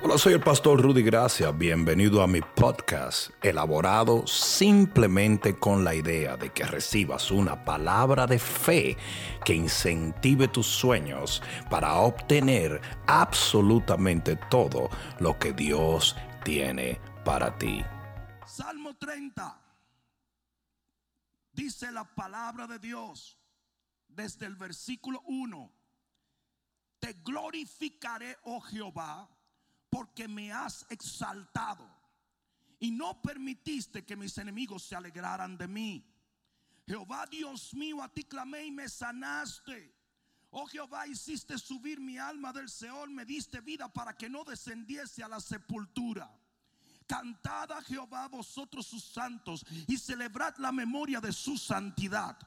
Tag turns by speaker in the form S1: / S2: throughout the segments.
S1: Hola, soy el pastor Rudy Gracia. Bienvenido a mi podcast, elaborado simplemente con la idea de que recibas una palabra de fe que incentive tus sueños para obtener absolutamente todo lo que Dios tiene para ti.
S2: Salmo 30. Dice la palabra de Dios desde el versículo 1. Te glorificaré, oh Jehová porque me has exaltado y no permitiste que mis enemigos se alegraran de mí. Jehová Dios mío, a ti clamé y me sanaste. Oh Jehová, hiciste subir mi alma del Seol, me diste vida para que no descendiese a la sepultura. Cantad a Jehová vosotros sus santos y celebrad la memoria de su santidad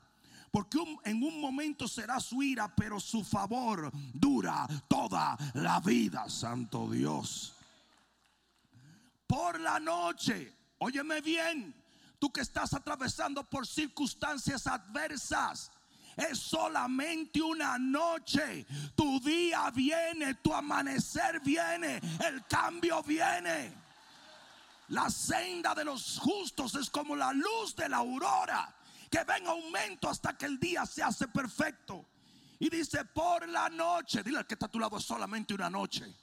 S2: porque en un momento será su ira, pero su favor dura toda la vida, Santo Dios. Por la noche, óyeme bien, tú que estás atravesando por circunstancias adversas. Es solamente una noche. Tu día viene, tu amanecer viene, el cambio viene. La senda de los justos es como la luz de la aurora que ven aumento hasta que el día se hace perfecto. Y dice, por la noche, dile al que está a tu lado, es solamente una noche.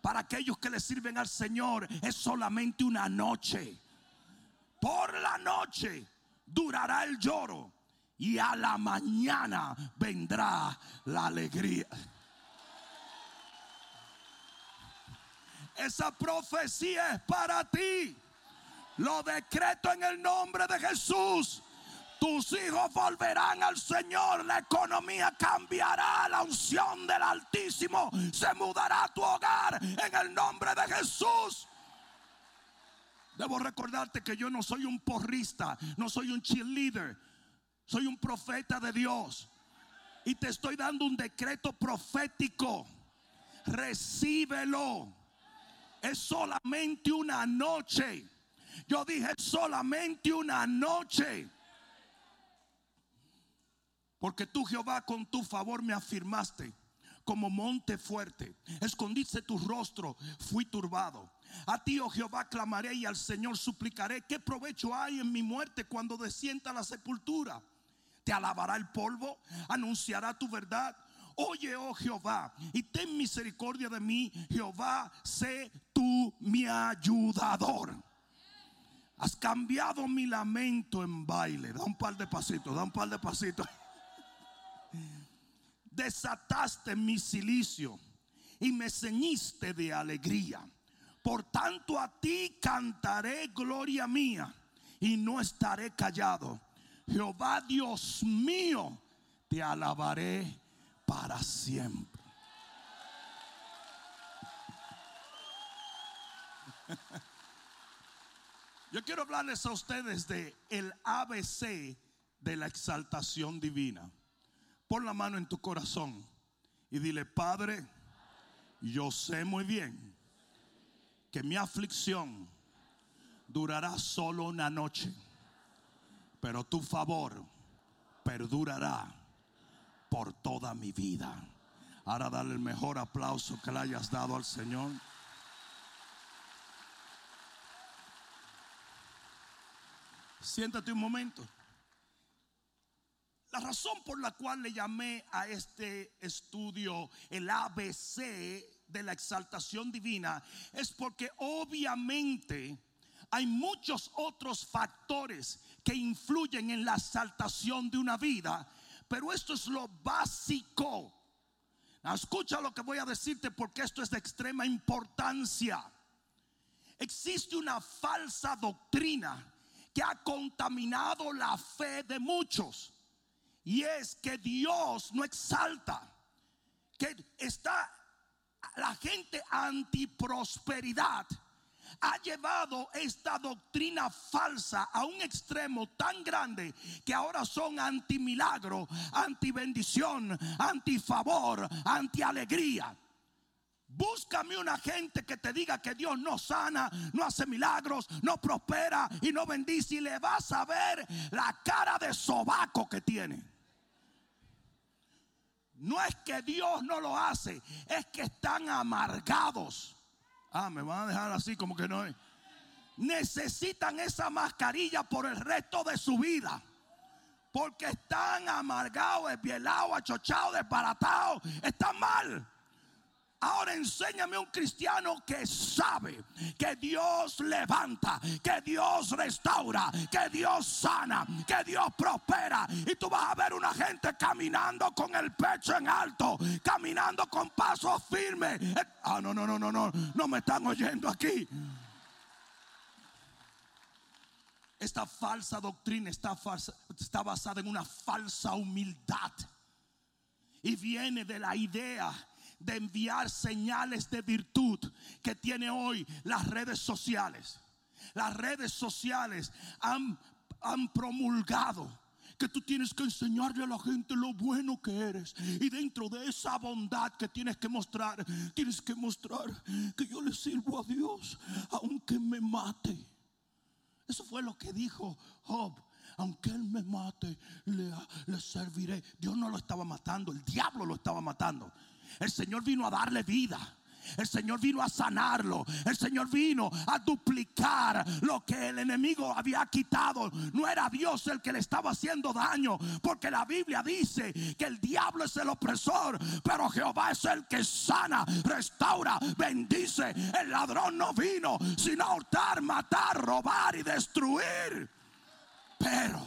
S2: Para aquellos que le sirven al Señor, es solamente una noche. Por la noche durará el lloro y a la mañana vendrá la alegría. Esa profecía es para ti. Lo decreto en el nombre de Jesús. Tus hijos volverán al Señor, la economía cambiará, la unción del Altísimo se mudará a tu hogar en el nombre de Jesús. Debo recordarte que yo no soy un porrista, no soy un cheerleader, soy un profeta de Dios. Y te estoy dando un decreto profético. Recíbelo. Es solamente una noche. Yo dije solamente una noche. Porque tú, Jehová, con tu favor me afirmaste como monte fuerte. Escondiste tu rostro, fui turbado. A ti, oh Jehová, clamaré y al Señor suplicaré. ¿Qué provecho hay en mi muerte cuando descienda la sepultura? Te alabará el polvo, anunciará tu verdad. Oye, oh Jehová, y ten misericordia de mí. Jehová, sé tú mi ayudador. Has cambiado mi lamento en baile. Da un par de pasitos, da un par de pasitos desataste mi silicio y me ceñiste de alegría. Por tanto a ti cantaré gloria mía y no estaré callado. Jehová Dios mío, te alabaré para siempre. Yo quiero hablarles a ustedes de el ABC de la exaltación divina. Pon la mano en tu corazón y dile, Padre, yo sé muy bien que mi aflicción durará solo una noche, pero tu favor perdurará por toda mi vida. Ahora dale el mejor aplauso que le hayas dado al Señor. Siéntate un momento. La razón por la cual le llamé a este estudio el ABC de la exaltación divina es porque obviamente hay muchos otros factores que influyen en la exaltación de una vida, pero esto es lo básico. escucha lo que voy a decirte porque esto es de extrema importancia. Existe una falsa doctrina que ha contaminado la fe de muchos. Y es que Dios no exalta, que está la gente antiprosperidad ha llevado esta doctrina falsa a un extremo tan grande que ahora son anti milagro, anti bendición, anti favor, anti alegría. Búscame una gente que te diga que Dios no sana, no hace milagros, no prospera y no bendice y le vas a ver la cara de sobaco que tiene. No es que Dios no lo hace, es que están amargados. Ah, me van a dejar así como que no es. Necesitan esa mascarilla por el resto de su vida. Porque están amargados, desvielados, achochados, desbaratados. Están mal. Ahora enséñame un cristiano que sabe que Dios levanta, que Dios restaura, que Dios sana, que Dios prospera. Y tú vas a ver una gente caminando con el pecho en alto, caminando con pasos firmes. Ah, no, no, no, no, no, no me están oyendo aquí. Esta falsa doctrina está, está basada en una falsa humildad. Y viene de la idea de enviar señales de virtud que tiene hoy las redes sociales. Las redes sociales han, promulgado que tú tienes que enseñarle a la gente lo bueno que eres. Y dentro de esa bondad que tienes que mostrar, tienes que mostrar que yo le sirvo a Dios aunque me mate. Eso fue lo que dijo Job. Aunque él me mate, le serviré. Dios no lo estaba matando, el diablo lo estaba matando. El Señor vino a darle vida. El Señor vino a sanarlo. El Señor vino a duplicar lo que el enemigo había quitado. No era Dios el que le estaba haciendo daño. Porque la Biblia dice que el diablo es el opresor. Pero Jehová es el que sana, restaura, bendice. El ladrón no vino sino a hurtar, matar, robar y destruir. Pero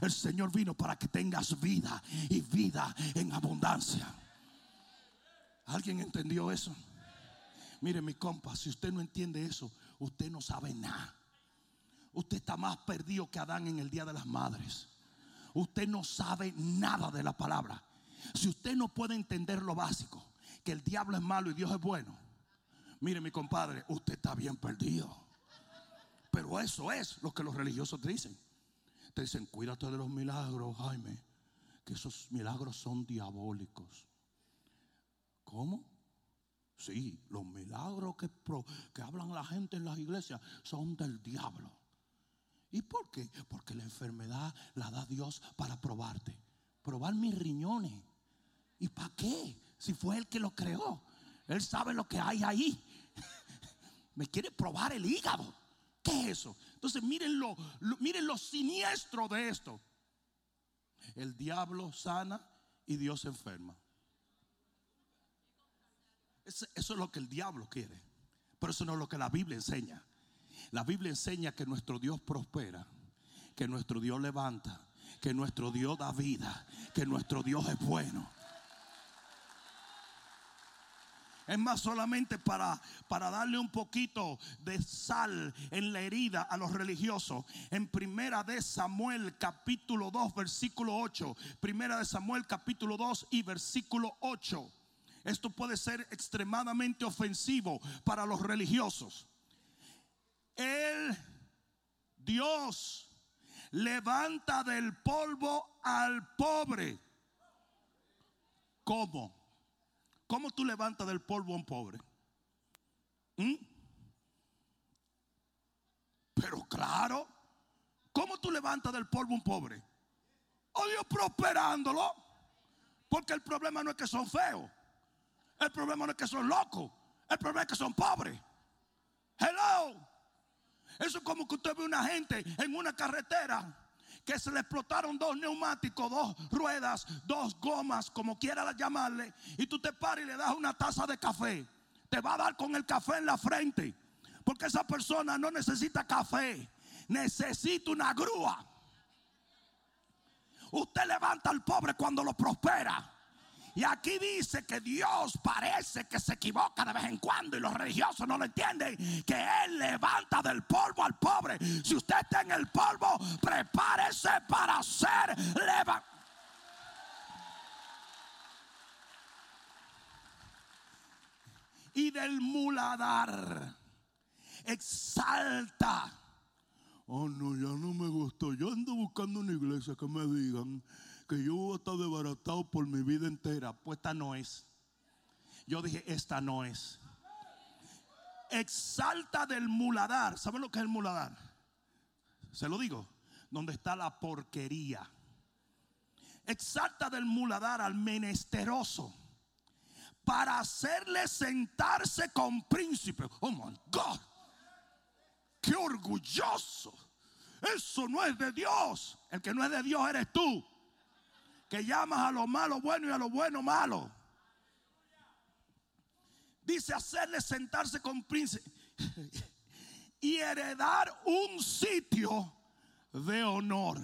S2: el Señor vino para que tengas vida y vida en abundancia. ¿Alguien entendió eso? Mire mi compa, si usted no entiende eso, usted no sabe nada. Usted está más perdido que Adán en el Día de las Madres. Usted no sabe nada de la palabra. Si usted no puede entender lo básico, que el diablo es malo y Dios es bueno, mire mi compadre, usted está bien perdido. Pero eso es lo que los religiosos dicen. Te dicen, cuídate de los milagros, Jaime, que esos milagros son diabólicos. ¿Cómo? Sí, los milagros que, que hablan la gente en las iglesias son del diablo. ¿Y por qué? Porque la enfermedad la da Dios para probarte. Probar mis riñones. ¿Y para qué? Si fue Él que lo creó. Él sabe lo que hay ahí. Me quiere probar el hígado. ¿Qué es eso? Entonces miren lo, miren lo siniestro de esto. El diablo sana y Dios enferma. Eso es lo que el diablo quiere. Pero eso no es lo que la Biblia enseña. La Biblia enseña que nuestro Dios prospera, que nuestro Dios levanta, que nuestro Dios da vida, que nuestro Dios es bueno. Es más solamente para, para darle un poquito de sal en la herida a los religiosos. En primera de Samuel capítulo 2 versículo 8. Primera de Samuel capítulo 2 y versículo 8. Esto puede ser extremadamente ofensivo para los religiosos. El Dios levanta del polvo al pobre. ¿Cómo? ¿Cómo tú levantas del polvo a un pobre? ¿Mm? Pero claro, ¿cómo tú levantas del polvo a un pobre? O Dios prosperándolo. Porque el problema no es que son feos. El problema no es que son locos. El problema es que son pobres. Hello. Eso es como que usted ve una gente en una carretera que se le explotaron dos neumáticos, dos ruedas, dos gomas, como quiera llamarle, y tú te paras y le das una taza de café. Te va a dar con el café en la frente. Porque esa persona no necesita café, necesita una grúa. Usted levanta al pobre cuando lo prospera. Y aquí dice que Dios parece que se equivoca de vez en cuando y los religiosos no lo entienden, que Él levanta del polvo al pobre. Si usted está en el polvo, prepárese para ser levantado. Y del muladar exalta. Oh, no, ya no me gustó. Yo ando buscando una iglesia que me digan que yo a estar desbaratado por mi vida entera. Pues esta no es. Yo dije, esta no es. Exalta del muladar. ¿Saben lo que es el muladar? Se lo digo. Donde está la porquería. Exalta del muladar al menesteroso para hacerle sentarse con príncipe. Oh my God. Qué orgulloso. Eso no es de Dios. El que no es de Dios eres tú. Que llamas a lo malo bueno y a lo bueno malo. Dice hacerle sentarse con príncipe y heredar un sitio de honor.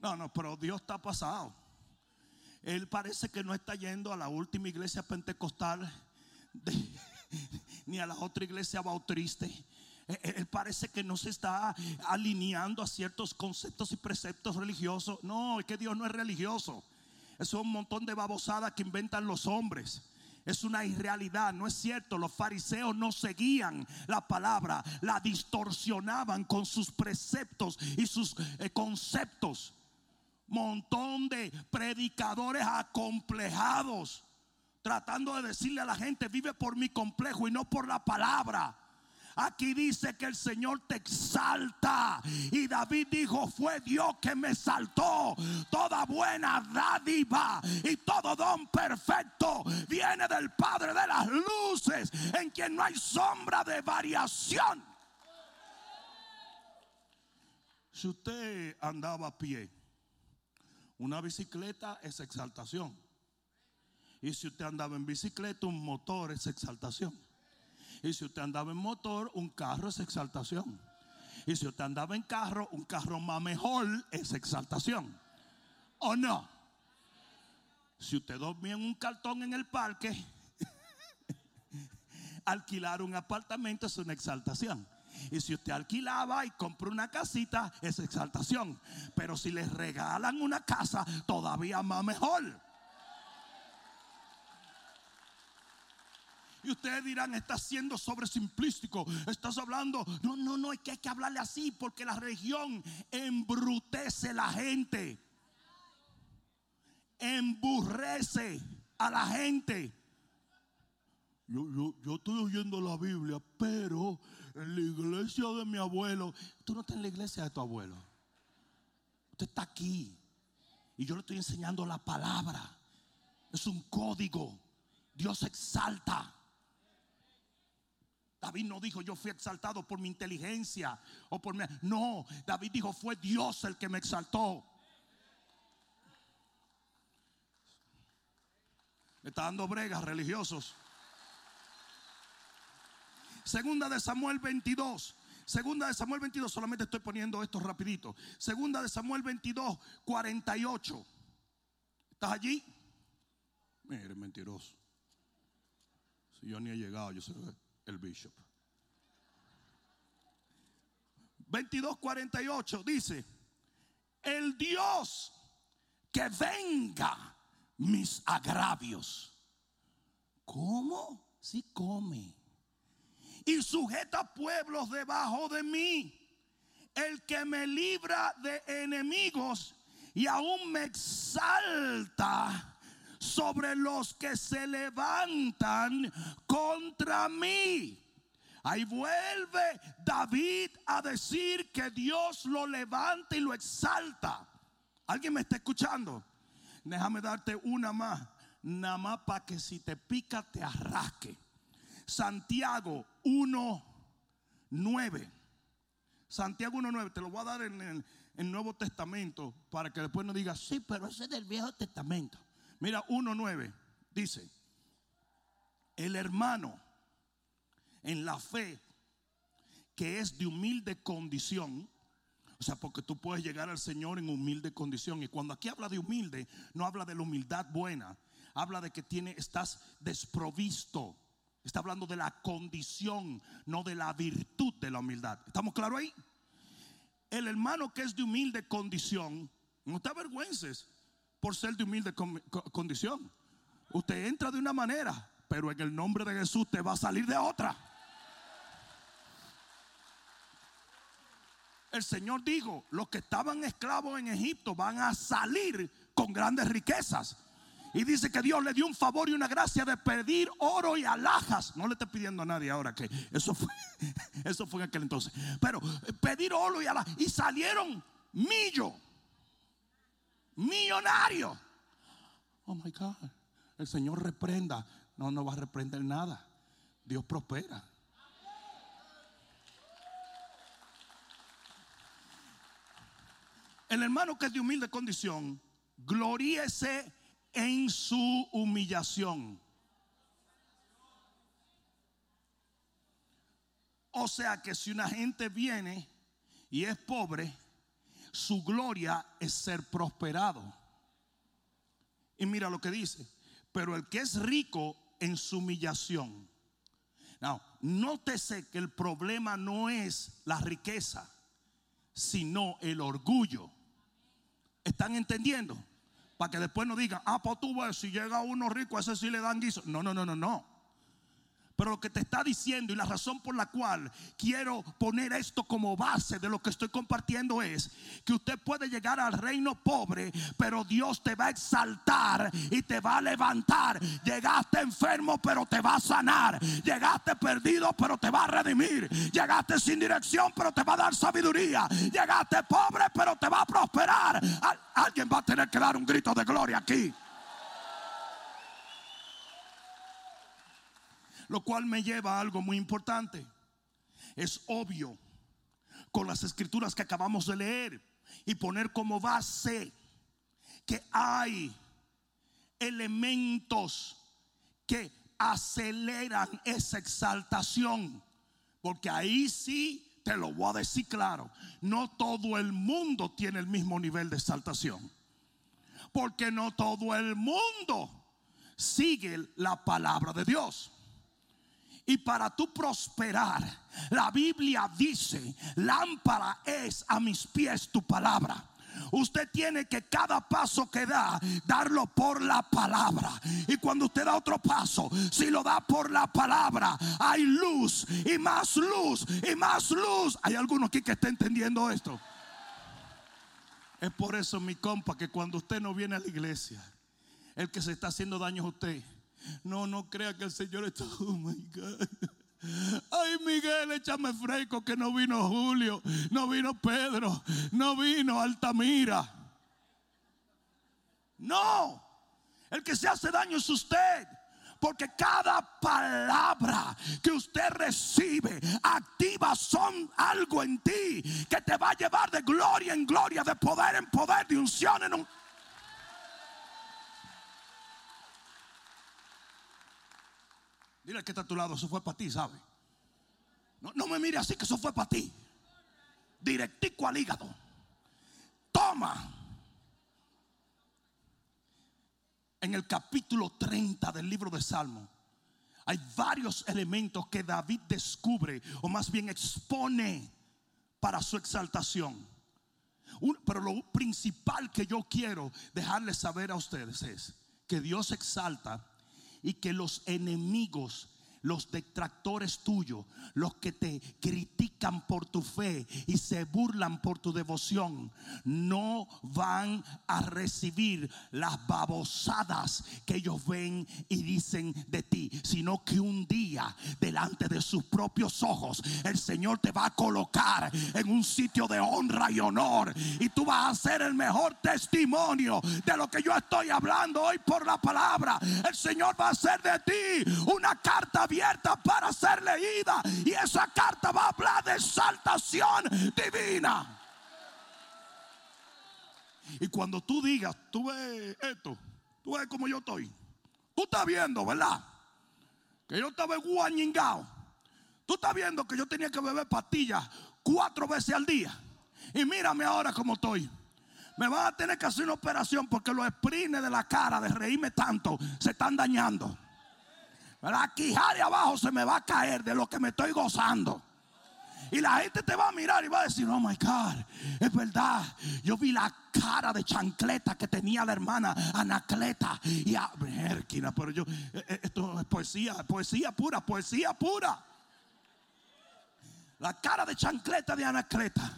S2: No, no, pero Dios está pasado. Él parece que no está yendo a la última iglesia pentecostal ni a la otra iglesia bautista. Él parece que no se está alineando a ciertos conceptos y preceptos religiosos. No, es que Dios no es religioso. Es un montón de babosadas que inventan los hombres. Es una irrealidad, no es cierto. Los fariseos no seguían la palabra, la distorsionaban con sus preceptos y sus eh, conceptos. Montón de predicadores acomplejados, tratando de decirle a la gente, vive por mi complejo y no por la palabra. Aquí dice que el Señor te exalta. Y David dijo, fue Dios que me saltó. Toda buena dádiva y todo don perfecto viene del Padre de las luces, en quien no hay sombra de variación. Si usted andaba a pie, una bicicleta es exaltación. Y si usted andaba en bicicleta, un motor es exaltación. Y si usted andaba en motor, un carro es exaltación. Y si usted andaba en carro, un carro más mejor es exaltación. ¿O no? Si usted dormía en un cartón en el parque, alquilar un apartamento es una exaltación. Y si usted alquilaba y compró una casita, es exaltación. Pero si le regalan una casa, todavía más mejor. Y ustedes dirán, estás siendo sobresimplístico. Estás hablando. No, no, no, es que hay que hablarle así porque la religión embrutece la gente. Emburrece a la gente. Yo, yo, yo estoy oyendo la Biblia, pero en la iglesia de mi abuelo, tú no estás en la iglesia de tu abuelo. Usted está aquí. Y yo le estoy enseñando la palabra. Es un código. Dios exalta. David no dijo yo fui exaltado por mi inteligencia o por mi... No, David dijo fue Dios el que me exaltó. Me está dando bregas religiosos. Segunda de Samuel 22. Segunda de Samuel 22, solamente estoy poniendo esto rapidito. Segunda de Samuel 22, 48. ¿Estás allí? Mire, mentiroso. Si yo ni he llegado, yo soy el bishop. 22:48 dice, el Dios que venga mis agravios. ¿Cómo? Si come. Y sujeta pueblos debajo de mí. El que me libra de enemigos y aún me exalta sobre los que se levantan contra mí. Ahí vuelve David a decir que Dios lo levanta y lo exalta. ¿Alguien me está escuchando? Déjame darte una más. Nada más para que si te pica te arrasque. Santiago 1, 9. Santiago 1.9, te lo voy a dar en el, Nuevo Testamento para que después no digas, sí, pero ese es del Viejo Testamento. Mira, 1.9 dice, el hermano en la fe que es de humilde condición, o sea, porque tú puedes llegar al Señor en humilde condición. Y cuando aquí habla de humilde, no habla de la humildad buena, habla de que tiene, estás desprovisto. Está hablando de la condición, no de la virtud de la humildad. ¿Estamos claros ahí? El hermano que es de humilde condición, no te avergüences por ser de humilde condición. Usted entra de una manera, pero en el nombre de Jesús te va a salir de otra. El Señor dijo, los que estaban esclavos en Egipto van a salir con grandes riquezas. Y dice que Dios le dio un favor y una gracia de pedir oro y alhajas. No le estoy pidiendo a nadie ahora que eso fue, eso fue en aquel entonces. Pero eh, pedir oro y alhajas. Y salieron millo millonario. Oh my God. el Señor reprenda. No, no va a reprender nada. Dios prospera. El hermano que es de humilde condición, gloríese en su humillación. O sea que si una gente viene y es pobre, su gloria es ser prosperado. Y mira lo que dice, pero el que es rico en su humillación. No, nótese que el problema no es la riqueza, sino el orgullo. ¿Están entendiendo? Para que después no digan, ah, pues tú ves, si llega uno rico, a ese sí le dan guiso. No, no, no, no, no. Pero lo que te está diciendo y la razón por la cual quiero poner esto como base de lo que estoy compartiendo es que usted puede llegar al reino pobre, pero Dios te va a exaltar y te va a levantar. Llegaste enfermo, pero te va a sanar. Llegaste perdido, pero te va a redimir. Llegaste sin dirección, pero te va a dar sabiduría. Llegaste pobre, pero te va a prosperar. Alguien va a tener que dar un grito de gloria aquí. Lo cual me lleva a algo muy importante. Es obvio con las escrituras que acabamos de leer y poner como base que hay elementos que aceleran esa exaltación. Porque ahí sí, te lo voy a decir claro, no todo el mundo tiene el mismo nivel de exaltación. Porque no todo el mundo sigue la palabra de Dios. Y para tú prosperar, la Biblia dice, lámpara es a mis pies tu palabra. Usted tiene que cada paso que da, darlo por la palabra. Y cuando usted da otro paso, si lo da por la palabra, hay luz y más luz y más luz. Hay alguno aquí que está entendiendo esto. Es por eso, mi compa, que cuando usted no viene a la iglesia, el que se está haciendo daño a usted no, no crea que el Señor está. Oh my God. Ay, Miguel, échame fresco que no vino Julio, no vino Pedro, no vino Altamira. No, el que se hace daño es usted. Porque cada palabra que usted recibe activa son algo en ti que te va a llevar de gloria en gloria, de poder en poder, de unción en un Dile que está a tu lado, eso fue para ti, ¿sabe? No, no me mire así, que eso fue para ti. Directico al hígado. Toma. En el capítulo 30 del libro de Salmo hay varios elementos que David descubre o más bien expone para su exaltación. pero lo principal que yo quiero dejarles saber a ustedes es que Dios exalta y que los enemigos los detractores tuyos, los que te critican por tu fe y se burlan por tu devoción, no van a recibir las babosadas que ellos ven y dicen de ti, sino que un día delante de sus propios ojos el Señor te va a colocar en un sitio de honra y honor y tú vas a ser el mejor testimonio de lo que yo estoy hablando hoy por la palabra. El Señor va a hacer de ti una carta abierta para ser leída. Y esa carta va a hablar de exaltación divina. Y cuando tú digas, tú ves esto, tú ves como yo estoy. Tú estás viendo, ¿verdad? Que yo estaba guañingado. Tú estás viendo que yo tenía que beber pastillas cuatro veces al día. Y mírame ahora como estoy. Me van a tener que hacer una operación porque los sprines de la cara de reírme tanto se están dañando. La quijada de abajo se me va a caer de lo que me estoy gozando. Y la gente te va a mirar y va a decir, oh my God, es verdad. Yo vi la cara de chancleta que tenía la hermana Anacleta. Y a pero yo, eh, eh, esto es poesía, poesía pura, poesía pura. La cara de chancleta de Anacleta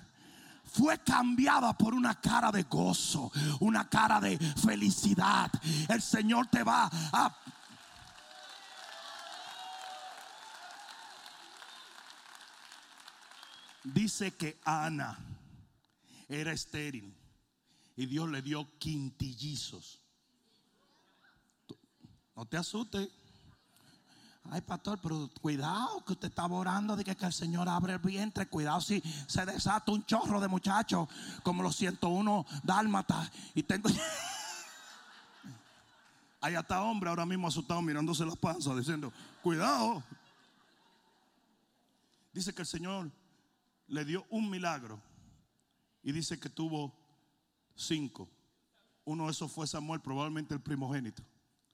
S2: fue cambiada por una cara de gozo, una cara de felicidad. El Señor te va a Dice que Ana era estéril y Dios le dio quintillizos. No te asustes. Ay, pastor, pero cuidado que usted está orando de que, el Señor abre el vientre. Cuidado si se desata un chorro de muchachos como los 101 dálmatas. Y tengo. Hay hasta hombre ahora mismo asustado mirándose las panzas diciendo, cuidado. Dice que el Señor le dio un milagro y dice que tuvo cinco. Uno de esos fue Samuel, probablemente el primogénito.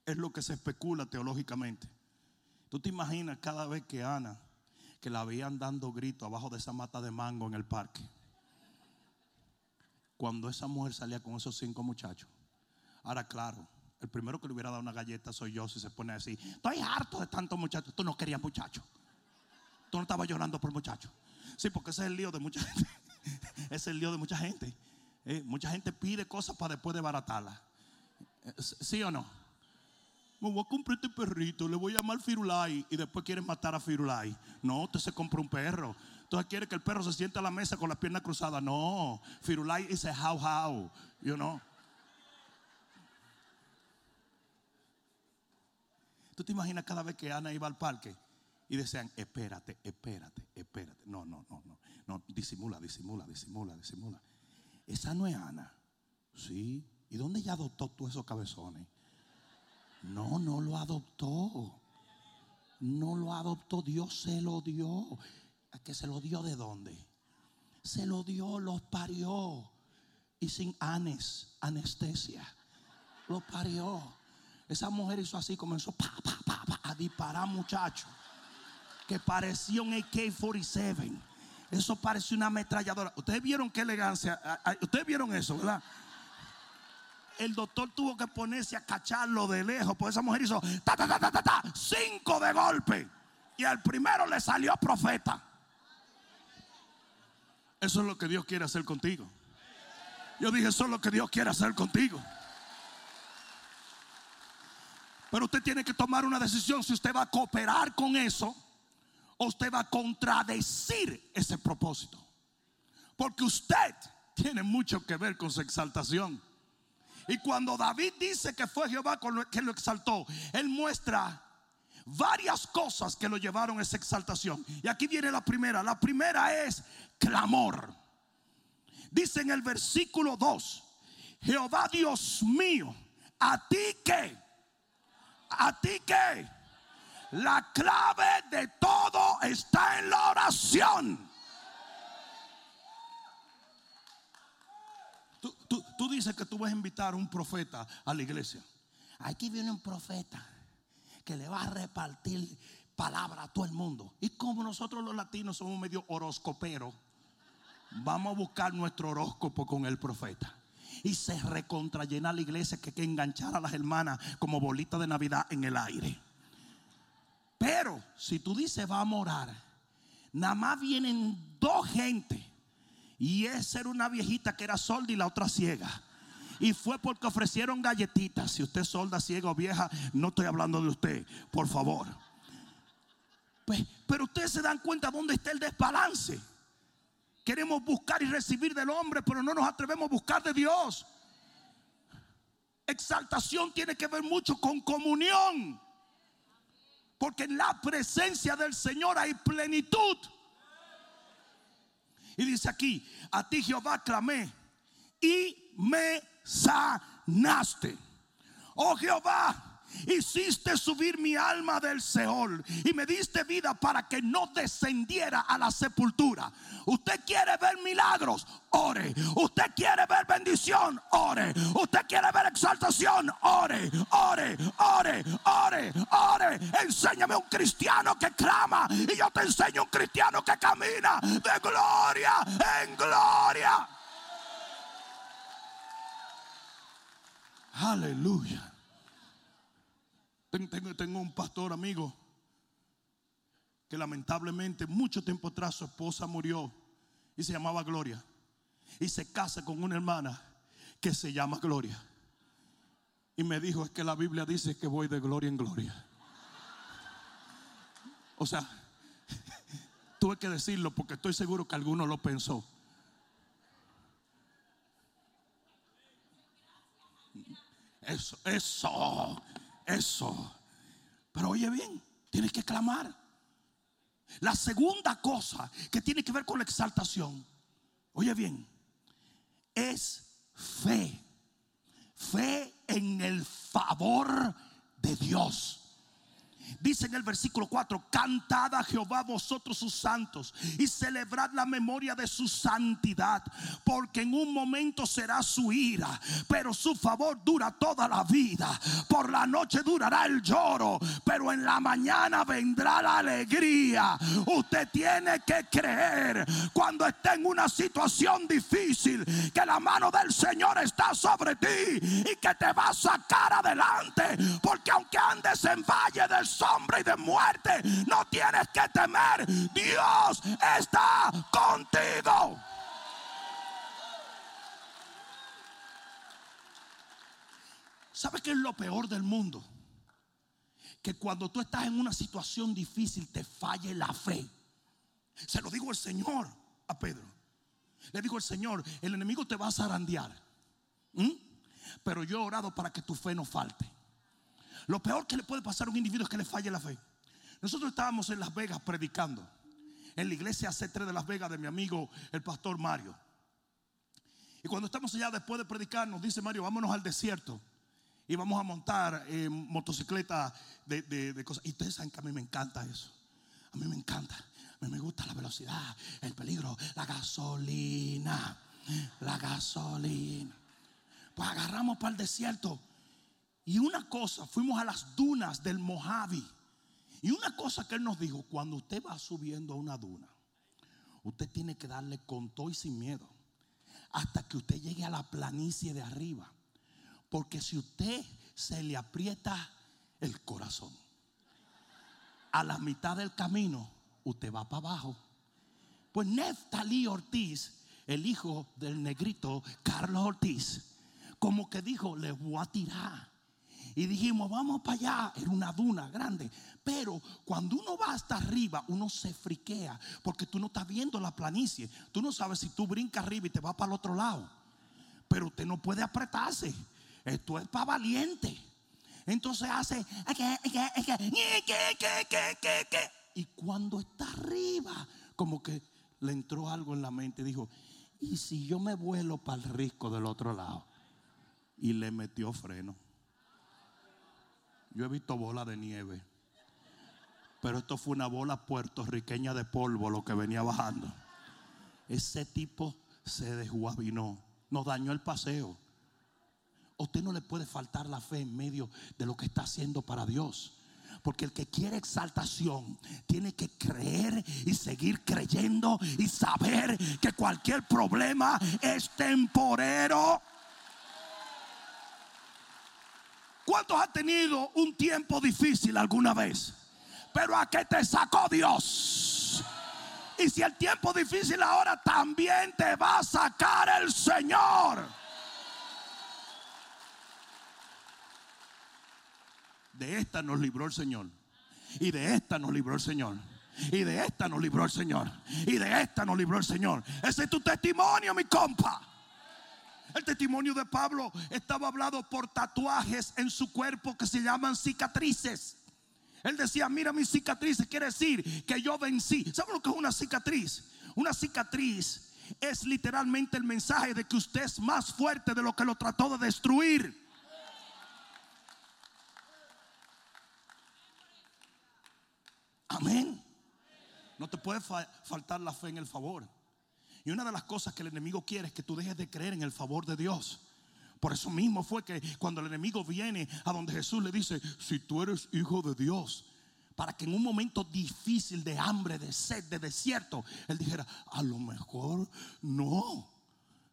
S2: Es lo que se especula teológicamente. Tú te imaginas cada vez que Ana, que la veían dando grito abajo de esa mata de mango en el parque. Cuando esa mujer salía con esos cinco muchachos. Ahora, claro, el primero que le hubiera dado una galleta soy yo si se pone así. Estoy harto de tantos muchachos. Tú no querías muchachos. Tú no estabas llorando por muchachos. Sí, porque ese es el lío de mucha gente. ese es el lío de mucha gente. Eh, mucha gente pide cosas para después desbaratarlas. Eh, ¿Sí o no? Me voy a comprar este perrito, le voy a llamar Firulai y después quieren matar a Firulai. No, usted se compra un perro. Entonces quiere que el perro se siente a la mesa con las piernas cruzadas. No, Firulai a how how, you know. ¿Tú te imaginas cada vez que Ana iba al parque y decían, espérate, espérate, espérate? No, no, no, no. No, disimula, disimula, disimula, disimula. Esa no es Ana. Sí. ¿Y dónde ella adoptó todos esos cabezones? No, no lo adoptó. No lo adoptó. Dios se lo dio. ¿A que se lo dio de dónde? Se lo dio, los parió. Y sin anes, anestesia. Lo parió. Esa mujer hizo así, comenzó pa, pa, pa, pa, a disparar muchachos. Que parecía un AK-47. Eso parecía una ametralladora. Ustedes vieron qué elegancia. Ustedes vieron eso, ¿verdad? El doctor tuvo que ponerse a cacharlo de lejos. Porque esa mujer hizo ta, ta, ta, ta, ta, ta, cinco de golpe. Y al primero le salió profeta. Eso es lo que Dios quiere hacer contigo. Yo dije, eso es lo que Dios quiere hacer contigo. Pero usted tiene que tomar una decisión si usted va a cooperar con eso usted va a contradecir ese propósito. Porque usted tiene mucho que ver con su exaltación. Y cuando David dice que fue Jehová quien lo exaltó, él muestra varias cosas que lo llevaron a esa exaltación. Y aquí viene la primera. La primera es clamor. Dice en el versículo 2, Jehová Dios mío, a ti que a ti que la clave de todo está en la oración. Tú, dices que tú vas a invitar a un profeta a la iglesia. Aquí viene un profeta que le va a repartir palabra a todo el mundo. Y como nosotros los latinos somos medio horoscoperos, vamos a buscar nuestro horóscopo con el profeta y se recontrayena la iglesia que hay que enganchar a las hermanas como bolita de Navidad en el aire. Pero si tú dices vamos a orar, nada más vienen dos gente y esa era una viejita que era solda y la otra ciega. Y fue porque ofrecieron galletitas. Si usted es solda, ciega o vieja, no estoy hablando de usted, por favor. Pues, pero ustedes se dan cuenta dónde está el desbalance. Queremos buscar y recibir del hombre, pero no nos atrevemos a buscar de Dios. Exaltación tiene que ver mucho con comunión. Porque en la presencia del Señor hay plenitud. Y dice aquí, a ti Jehová clamé y me sanaste. Oh Jehová, Hiciste subir mi alma del Seol y me diste vida para que no descendiera a la sepultura. Usted quiere ver milagros, ore. Usted quiere ver bendición, ore. Usted quiere ver exaltación, ore, ore, ore, ore, ore. Enséñame un cristiano que clama y yo te enseño un cristiano que camina de gloria en gloria. Aleluya. Tengo, un pastor amigo que lamentablemente mucho tiempo atrás su esposa murió y se llamaba Gloria. Y se casa con una hermana que se llama Gloria. Y me dijo, es que la Biblia dice que voy de gloria en gloria. O sea, tuve que decirlo porque estoy seguro que alguno lo pensó. Eso, eso. Eso. Pero oye bien, tienes que clamar. La segunda cosa que tiene que ver con la exaltación, oye bien, es fe. Fe en el favor de Dios. Dice en el versículo 4, cantad a Jehová vosotros sus santos y celebrad la memoria de su santidad, porque en un momento será su ira, pero su favor dura toda la vida. Por la noche durará el lloro, pero en la mañana vendrá la alegría. Usted tiene que creer cuando esté en una situación difícil que la mano del Señor está sobre ti y que te va a sacar adelante, porque aunque andes en valle del sombra y de muerte, no tienes que temer. Dios está contigo. ¿Sabes qué es lo peor del mundo? Que cuando tú estás en una situación difícil te falle la fe. Se lo digo el Señor a Pedro. Le digo el Señor, el enemigo te va a zarandear. Pero yo he orado para que tu fe no falte. Lo peor que le puede pasar a un individuo es que le falle la fe. Nosotros estábamos en Las Vegas predicando. En la iglesia C3 de Las Vegas de mi amigo el pastor Mario. Y cuando estamos allá después de predicar, nos dice Mario, vámonos al desierto. Y vamos a montar eh, motocicleta de, de cosas. Y ustedes saben que a mí me encanta eso. A mí me encanta. A mí me gusta la velocidad, el peligro, la gasolina. La gasolina. Pues agarramos para el desierto. Y una cosa, fuimos a las dunas del Mojave. Y una cosa que él nos dijo, cuando usted va subiendo a una duna, usted tiene que darle con todo y sin miedo. Hasta que usted llegue a la planicie de arriba. Porque si usted se le aprieta el corazón, a la mitad del camino, usted va para abajo. Pues Neftalí Ortiz, el hijo del negrito Carlos Ortiz, como que dijo, le voy a tirar. Y dijimos, vamos para allá. Era una duna grande. Pero cuando uno va hasta arriba, uno se friquea. Porque tú no estás viendo la planicie. Tú no sabes si tú brincas arriba y te vas para el otro lado. Pero usted no puede apretarse. Esto es para valiente. Entonces hace. Y cuando está arriba, como que le entró algo en la mente. Dijo: ¿Y si yo me vuelo para el risco del otro lado? Y le metió freno. Yo he visto bola de nieve. Pero esto fue una bola puertorriqueña de polvo lo que venía bajando. Ese tipo se desguabinó. Nos dañó el paseo. Usted no le puede faltar la fe en medio de lo que está haciendo para Dios. Porque el que quiere exaltación tiene que creer y seguir creyendo y saber que cualquier problema es temporero. ¿Cuántos han tenido un tiempo difícil alguna vez? Pero a qué te sacó Dios. Y si el tiempo difícil ahora también te va a sacar el Señor. De esta nos libró el Señor. Y de esta nos libró el Señor. Y de esta nos libró el Señor. Y de esta nos libró el Señor. Ese es tu testimonio, mi compa. El testimonio de Pablo estaba hablado por tatuajes en su cuerpo que se llaman cicatrices. Él decía, mira mis cicatrices, quiere decir que yo vencí. ¿Saben lo que es una cicatriz? Una cicatriz es literalmente el mensaje de que usted es más fuerte de lo que lo trató de destruir. Amén. No te puede faltar la fe en el favor. Y una de las cosas que el enemigo quiere es que tú dejes de creer en el favor de Dios. Por eso mismo fue que cuando el enemigo viene a donde Jesús le dice, si tú eres hijo de Dios, para que en un momento difícil de hambre, de sed, de desierto, él dijera, a lo mejor no,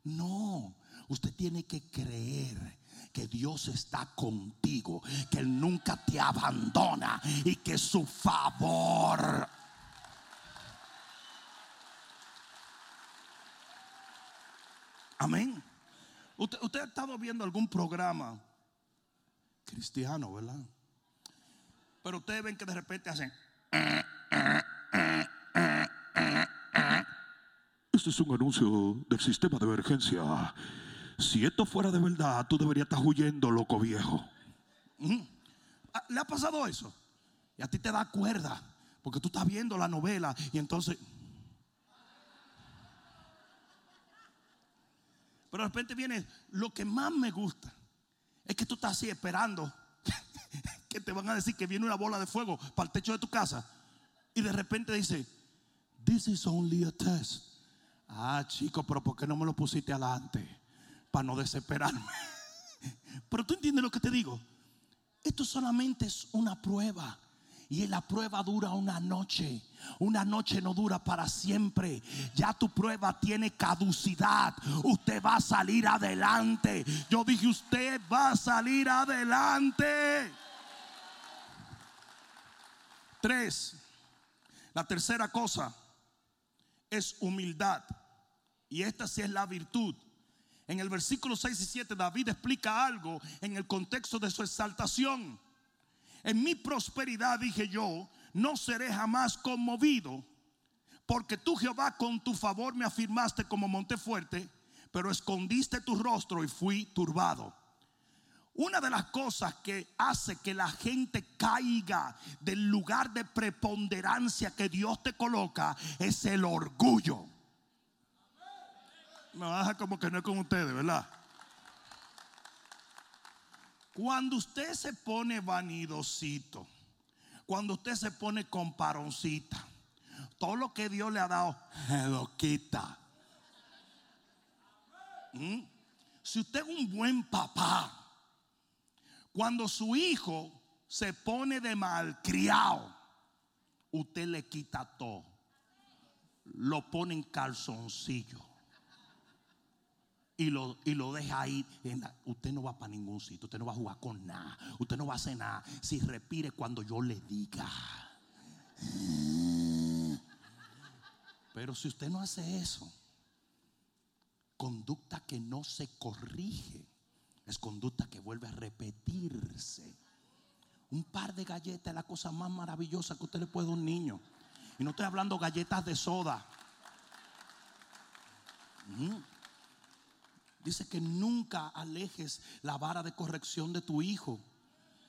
S2: no, usted tiene que creer que Dios está contigo, que Él nunca te abandona y que su favor Amén. Usted, ha estado viendo algún programa cristiano, ¿verdad? Pero ustedes ven que de repente hacen... Este es un anuncio del sistema de emergencia. Si esto fuera de verdad, tú deberías estar huyendo, loco viejo. Ah, ¿Le ha pasado eso? Y a ti te da cuerda, porque tú estás viendo la novela y entonces... Pero de repente viene lo que más me gusta. Es que tú estás así esperando que te van a decir que viene una bola de fuego para el techo de tu casa. Y de repente dice, this is only a test. Ah, chico, pero ¿por qué no me lo pusiste adelante? Para no desesperarme. Pero tú entiendes lo que te digo. Esto solamente es una prueba. Y la prueba dura una noche. Una noche no dura para siempre. Ya tu prueba tiene caducidad. Usted va a salir adelante. Yo dije, usted va a salir adelante. Tres. La tercera cosa es humildad. Y esta sí es la virtud. En el versículo 6 y 7 David explica algo en el contexto de su exaltación. En mi prosperidad dije yo, no seré jamás conmovido, porque tú Jehová con tu favor me afirmaste como monte fuerte, pero escondiste tu rostro y fui turbado. Una de las cosas que hace que la gente caiga del lugar de preponderancia que Dios te coloca es el orgullo. Baja como que no es con ustedes, ¿verdad? Cuando usted se pone vanidosito, cuando usted se pone comparoncita, todo lo que Dios le ha dado, lo quita. ¿Mm? Si usted es un buen papá, cuando su hijo se pone de malcriado, usted le quita todo. Lo pone en calzoncillo. Y lo, y lo deja ahí. usted no va para ningún sitio. Usted no va a jugar con nada. Usted no va a hacer nada. Si respire cuando yo le diga. Pero si usted no hace eso, conducta que no se corrige es conducta que vuelve a repetirse. Un par de galletas es la cosa más maravillosa que usted le puede a un niño. Y no estoy hablando galletas de soda. Dice que nunca alejes la vara de corrección de tu hijo.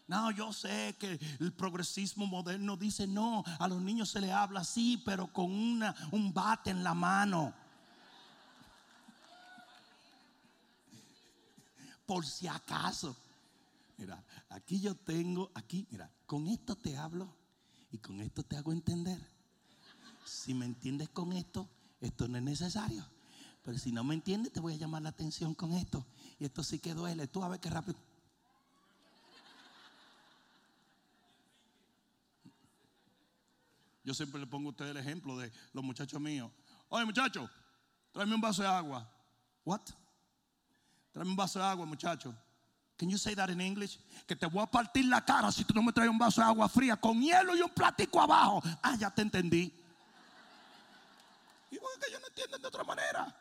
S2: No, yo sé que el progresismo moderno dice no, a los niños se le habla así, pero con una, un bate en la mano. por si acaso. Mira, aquí yo tengo, aquí, mira, con esto te hablo y con esto te hago entender. Si me entiendes con esto, esto no es necesario. Pero si no me entiendes, te voy a llamar la atención con esto. Y esto sí que duele. Tú a ver qué rápido. Yo siempre le pongo a ustedes el ejemplo de los muchachos míos. Oye, muchacho, tráeme un vaso de agua. What? Tráeme un vaso de agua, muchacho. Can you say that in English? Que te voy a partir la cara si tú no me traes un vaso de agua fría con hielo y un platico abajo. Ah, ya te entendí. Y que yo no entiendo de otra manera.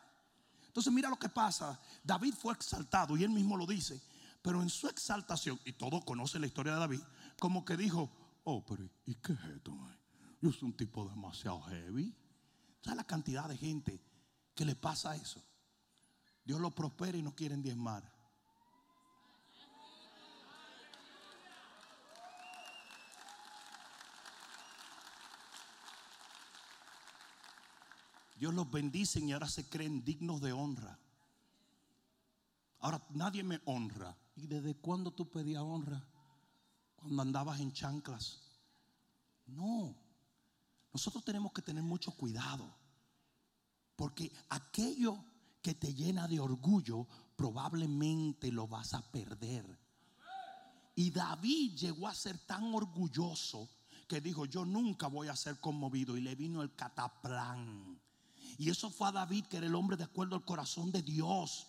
S2: Entonces mira lo que pasa. David fue exaltado y él mismo lo dice. Pero en su exaltación, y todos conocen la historia de David, como que dijo, oh, pero ¿y qué es esto? Yo soy un tipo demasiado heavy. ¿Sabes la cantidad de gente que le pasa eso? Dios lo prospera y no quieren diezmar. Dios los bendice y ahora se creen dignos de honra. Ahora nadie me honra. ¿Y desde cuándo tú pedías honra? Cuando andabas en chanclas. No. Nosotros tenemos que tener mucho cuidado. Porque aquello que te llena de orgullo, probablemente lo vas a perder. Y David llegó a ser tan orgulloso que dijo, yo nunca voy a ser conmovido. Y le vino el cataplán. Y eso fue a David, que era el hombre de acuerdo al corazón de Dios.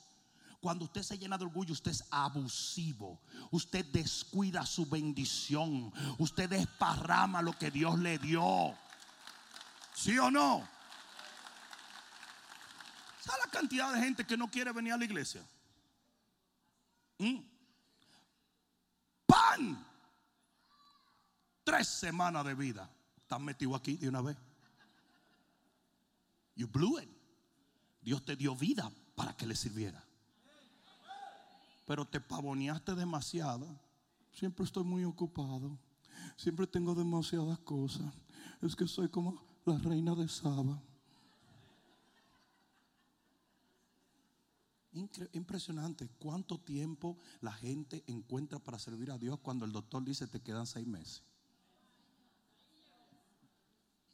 S2: Cuando usted se llena de orgullo, usted es abusivo. Usted descuida su bendición. Usted desparrama lo que Dios le dio. ¿Sí o no? ¿Sabes la cantidad de gente que no quiere venir a la iglesia? ¿Mm? Pan. Tres semanas de vida. Están metido aquí de una vez. You blew it. Dios te dio vida para que le sirviera. Pero te pavoneaste demasiado. Siempre estoy muy ocupado. Siempre tengo demasiadas cosas. Es que soy como la reina de Saba. Impresionante cuánto tiempo la gente encuentra para servir a Dios cuando el doctor dice te quedan seis meses.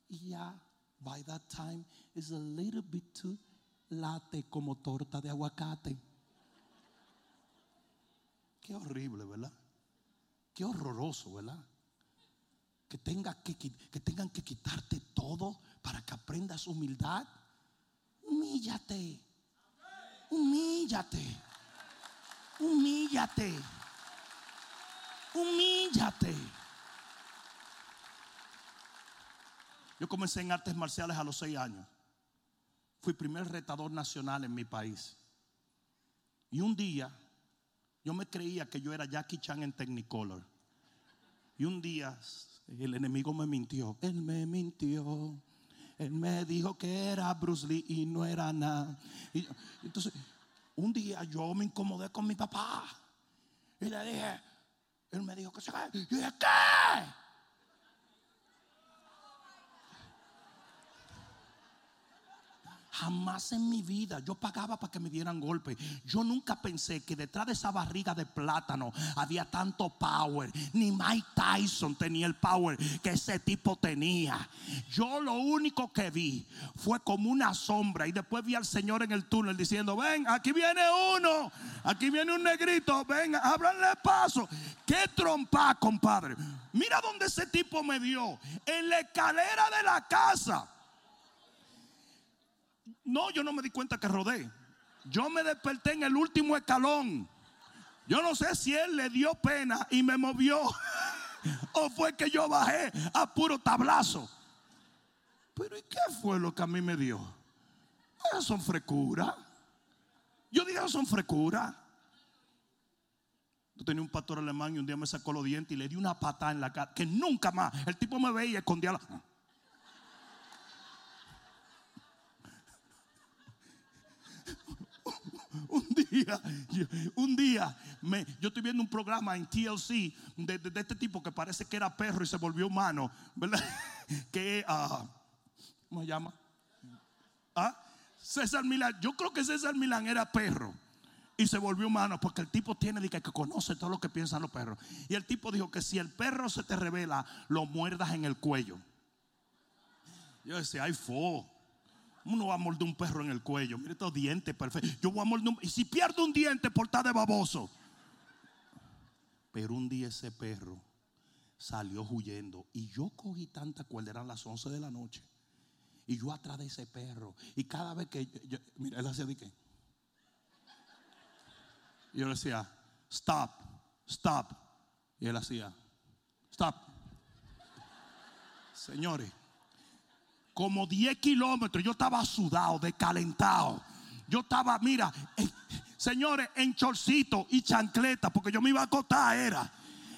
S2: Y ya, by that time, is a little bit too late como torta de aguacate. Qué horrible, ¿verdad? Qué horroroso, ¿verdad? Que, tenga que, que tengan que quitarte todo para que aprendas humildad. Humíllate. Humíllate. Humíllate. Humíllate. Yo comencé en artes marciales a los seis años. Fui primer retador nacional en mi país. Y un día yo me creía que yo era Jackie Chan en Technicolor. Y un día el enemigo me mintió. Él me mintió. Él me dijo que era Bruce Lee y no era nada. Y entonces, un día yo me incomodé con mi papá. Y le dije, él me dijo que se. Y dije, ¿qué? Jamás en mi vida yo pagaba para que me dieran golpe. Yo nunca pensé que detrás de esa barriga de plátano había tanto power. Ni Mike Tyson tenía el power que ese tipo tenía. Yo lo único que vi fue como una sombra. Y después vi al Señor en el túnel diciendo: Ven, aquí viene uno. Aquí viene un negrito. Ven, ábranle paso. Qué trompa, compadre. Mira dónde ese tipo me dio. En la escalera de la casa. No, yo no me di cuenta que rodé. Yo me desperté en el último escalón. Yo no sé si él le dio pena y me movió o fue que yo bajé a puro tablazo. Pero ¿y qué fue lo que a mí me dio? Esas son frecura. Yo dije, esas son frecura. Yo tenía un pastor alemán y un día me sacó los dientes y le di una patada en la cara. Que nunca más. El tipo me veía y escondía la. Un día, un día, yo estoy viendo un programa en TLC de, este tipo que parece que era perro y se volvió humano, ¿verdad? Que, ah, ¿cómo se llama? ¿Ah? César Milán, yo creo que César Milán era perro y se volvió humano porque el tipo tiene que, que conoce todo lo que piensan los perros. Y el tipo dijo que si el perro se te revela, lo muerdas en el cuello. Yo decía, ay, fo. Uno va a morder un perro en el cuello. Mire estos dientes perfectos. Yo voy a morder un. Y si pierdo un diente por estar de baboso. Pero un día ese perro salió huyendo. Y yo cogí tanta cuerda. Eran las 11 de la noche. Y yo atrás de ese perro. Y cada vez que. mira, él hacía de qué. Yo le decía, stop, stop. Y él hacía, stop. Señores como 10 kilómetros. Yo estaba sudado, descalentado. Yo estaba, mira, eh, señores, en chorcito y chancleta, porque yo me iba a acotar, era.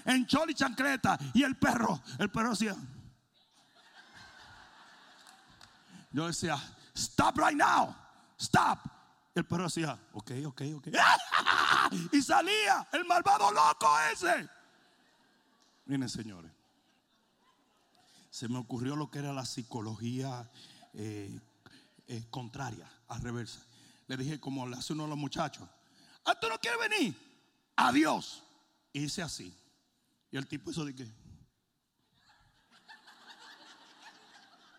S2: En chor y chancleta. Y el perro, el perro decía. Yo decía, stop right now, stop. El perro decía, ok, ok, ok. Y salía el malvado loco ese. Miren, señores se me ocurrió lo que era la psicología eh, eh, contraria, al reversa. Le dije, como le hace uno a los muchachos, ¿ah, tú no quieres venir? Adiós. Y hice así. Y el tipo hizo de qué.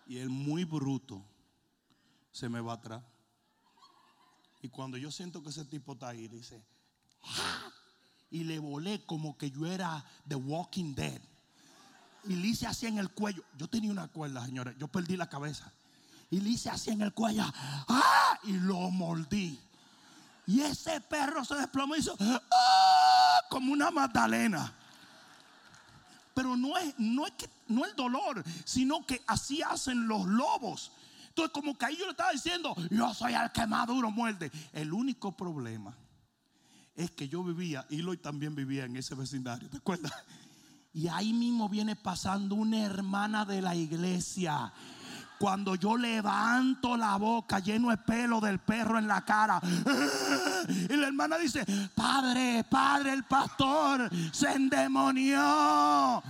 S2: Y él muy bruto se me va atrás. Y cuando yo siento que ese tipo está ahí, dice, y le volé como que yo era The Walking Dead y le hice así en el cuello. Yo tenía una cuerda, señores. Yo perdí la cabeza. Y le hice así en el cuello. ¡Ah! Y lo mordí. Y ese perro se desplomó y hizo ¡ah! como una magdalena. Pero no es, no es que no el dolor, sino que así hacen los lobos. Entonces, como que ahí yo le estaba diciendo, yo soy el que más duro muerde. El único problema es que yo vivía, y Eloy también vivía en ese vecindario, ¿te acuerdas? Y ahí mismo viene pasando una hermana de la iglesia Cuando yo levanto la boca lleno de pelo del perro en la cara. Y la hermana dice, padre, padre, el pastor se endemonió.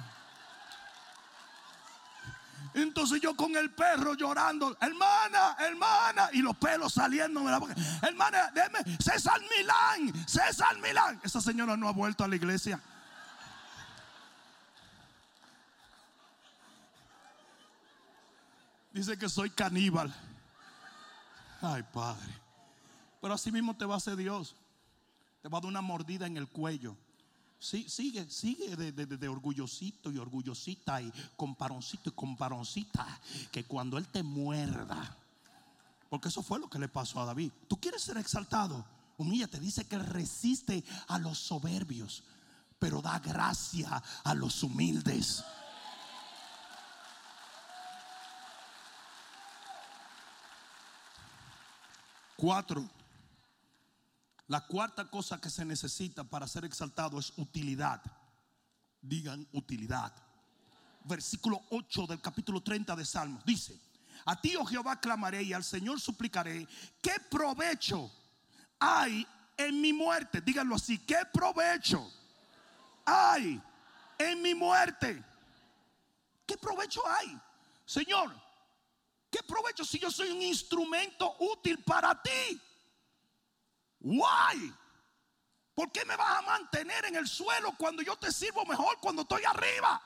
S2: Entonces yo con el perro llorando, hermana, hermana, y los pelos saliendo de la boca. Hermana, déjeme, César Milán, César Milán. Esa señora no ha vuelto a la iglesia. Dice que soy caníbal. Ay, Padre. Pero así mismo te va a hacer Dios. Te va a dar una mordida en el cuello. Sí, sigue, sigue de, de, orgullosito y orgullosita y comparoncito y comparoncita. Que cuando Él te muerda, porque eso fue lo que le pasó a David. Tú quieres ser exaltado, humíllate. Dice que resiste a los soberbios, pero da gracia a los humildes. Cuatro. La cuarta cosa que se necesita para ser exaltado es utilidad. Digan utilidad. Versículo 8 del capítulo 30 de Salmos. Dice, a ti, oh Jehová, clamaré y al Señor suplicaré. ¿Qué provecho hay en mi muerte? Díganlo así. ¿Qué provecho hay en mi muerte? ¿Qué provecho hay? Señor, ¿qué provecho si yo soy un instrumento útil para ti? Why? ¿Por qué me vas a mantener en el suelo cuando yo te sirvo mejor cuando estoy arriba?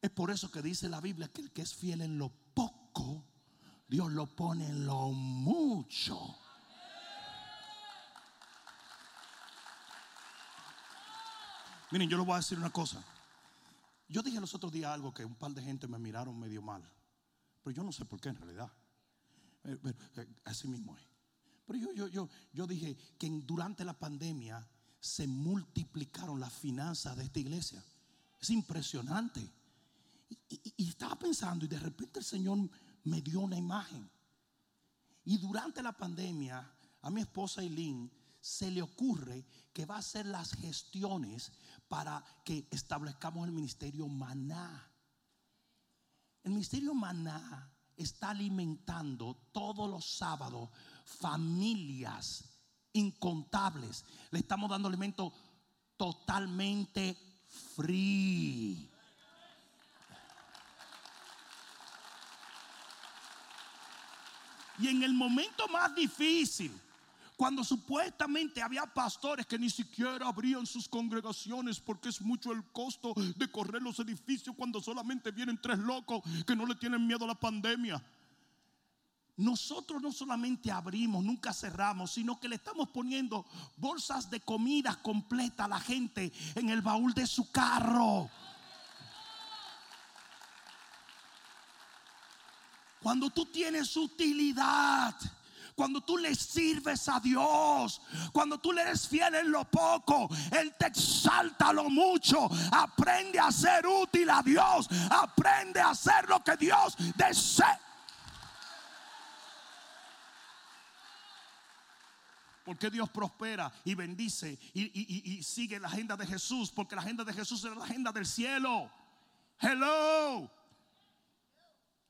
S2: Es por eso que dice la Biblia que el que es fiel en lo poco, Dios lo pone en lo mucho. Miren, yo les voy a decir una cosa. Yo dije los otros días algo que un par de gente me miraron medio mal. Pero yo no sé por qué en realidad. Eh, eh, así mismo es. Pero yo, yo, yo, yo dije que durante la pandemia se multiplicaron las finanzas de esta iglesia. Es impresionante. Y, estaba pensando y de repente el Señor me dio una imagen. Y durante la pandemia a mi esposa Eileen se le ocurre que va a hacer las gestiones para que establezcamos el ministerio Maná. El ministerio Maná está alimentando todos los sábados familias incontables. Le estamos dando alimento totalmente free. Y en el momento más difícil, cuando supuestamente había pastores que ni siquiera abrían sus congregaciones porque es mucho el costo de correr los edificios cuando solamente vienen tres locos que no le tienen miedo a la pandemia. Nosotros no solamente abrimos, nunca cerramos, sino que le estamos poniendo bolsas de comida completa a la gente en el baúl de su carro. Cuando tú tienes utilidad, cuando tú le sirves a Dios, cuando tú le eres fiel en lo poco, Él te exalta lo mucho. Aprende a ser útil a Dios, aprende a hacer lo que Dios desea. Porque Dios prospera y bendice y, sigue la agenda de Jesús? Porque la agenda de Jesús es la agenda del cielo. Hello.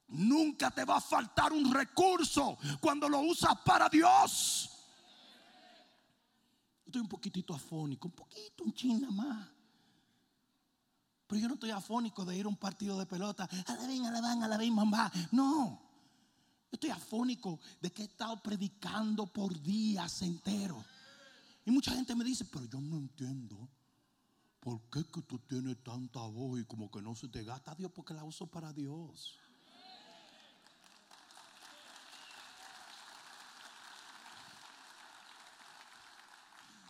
S2: Nunca te va a faltar un recurso cuando lo usas para Dios. Estoy un poquitito afónico, un poquito, un ching más. Pero yo no estoy afónico de ir a un partido de pelota. A la ven, a la van, a la ven, mamá. No estoy afónico de que he estado predicando por días enteros. Y mucha gente me dice, pero yo no entiendo. ¿Por qué que tú tienes tanta voz y como que no se te gasta Dios? Porque la uso para Dios.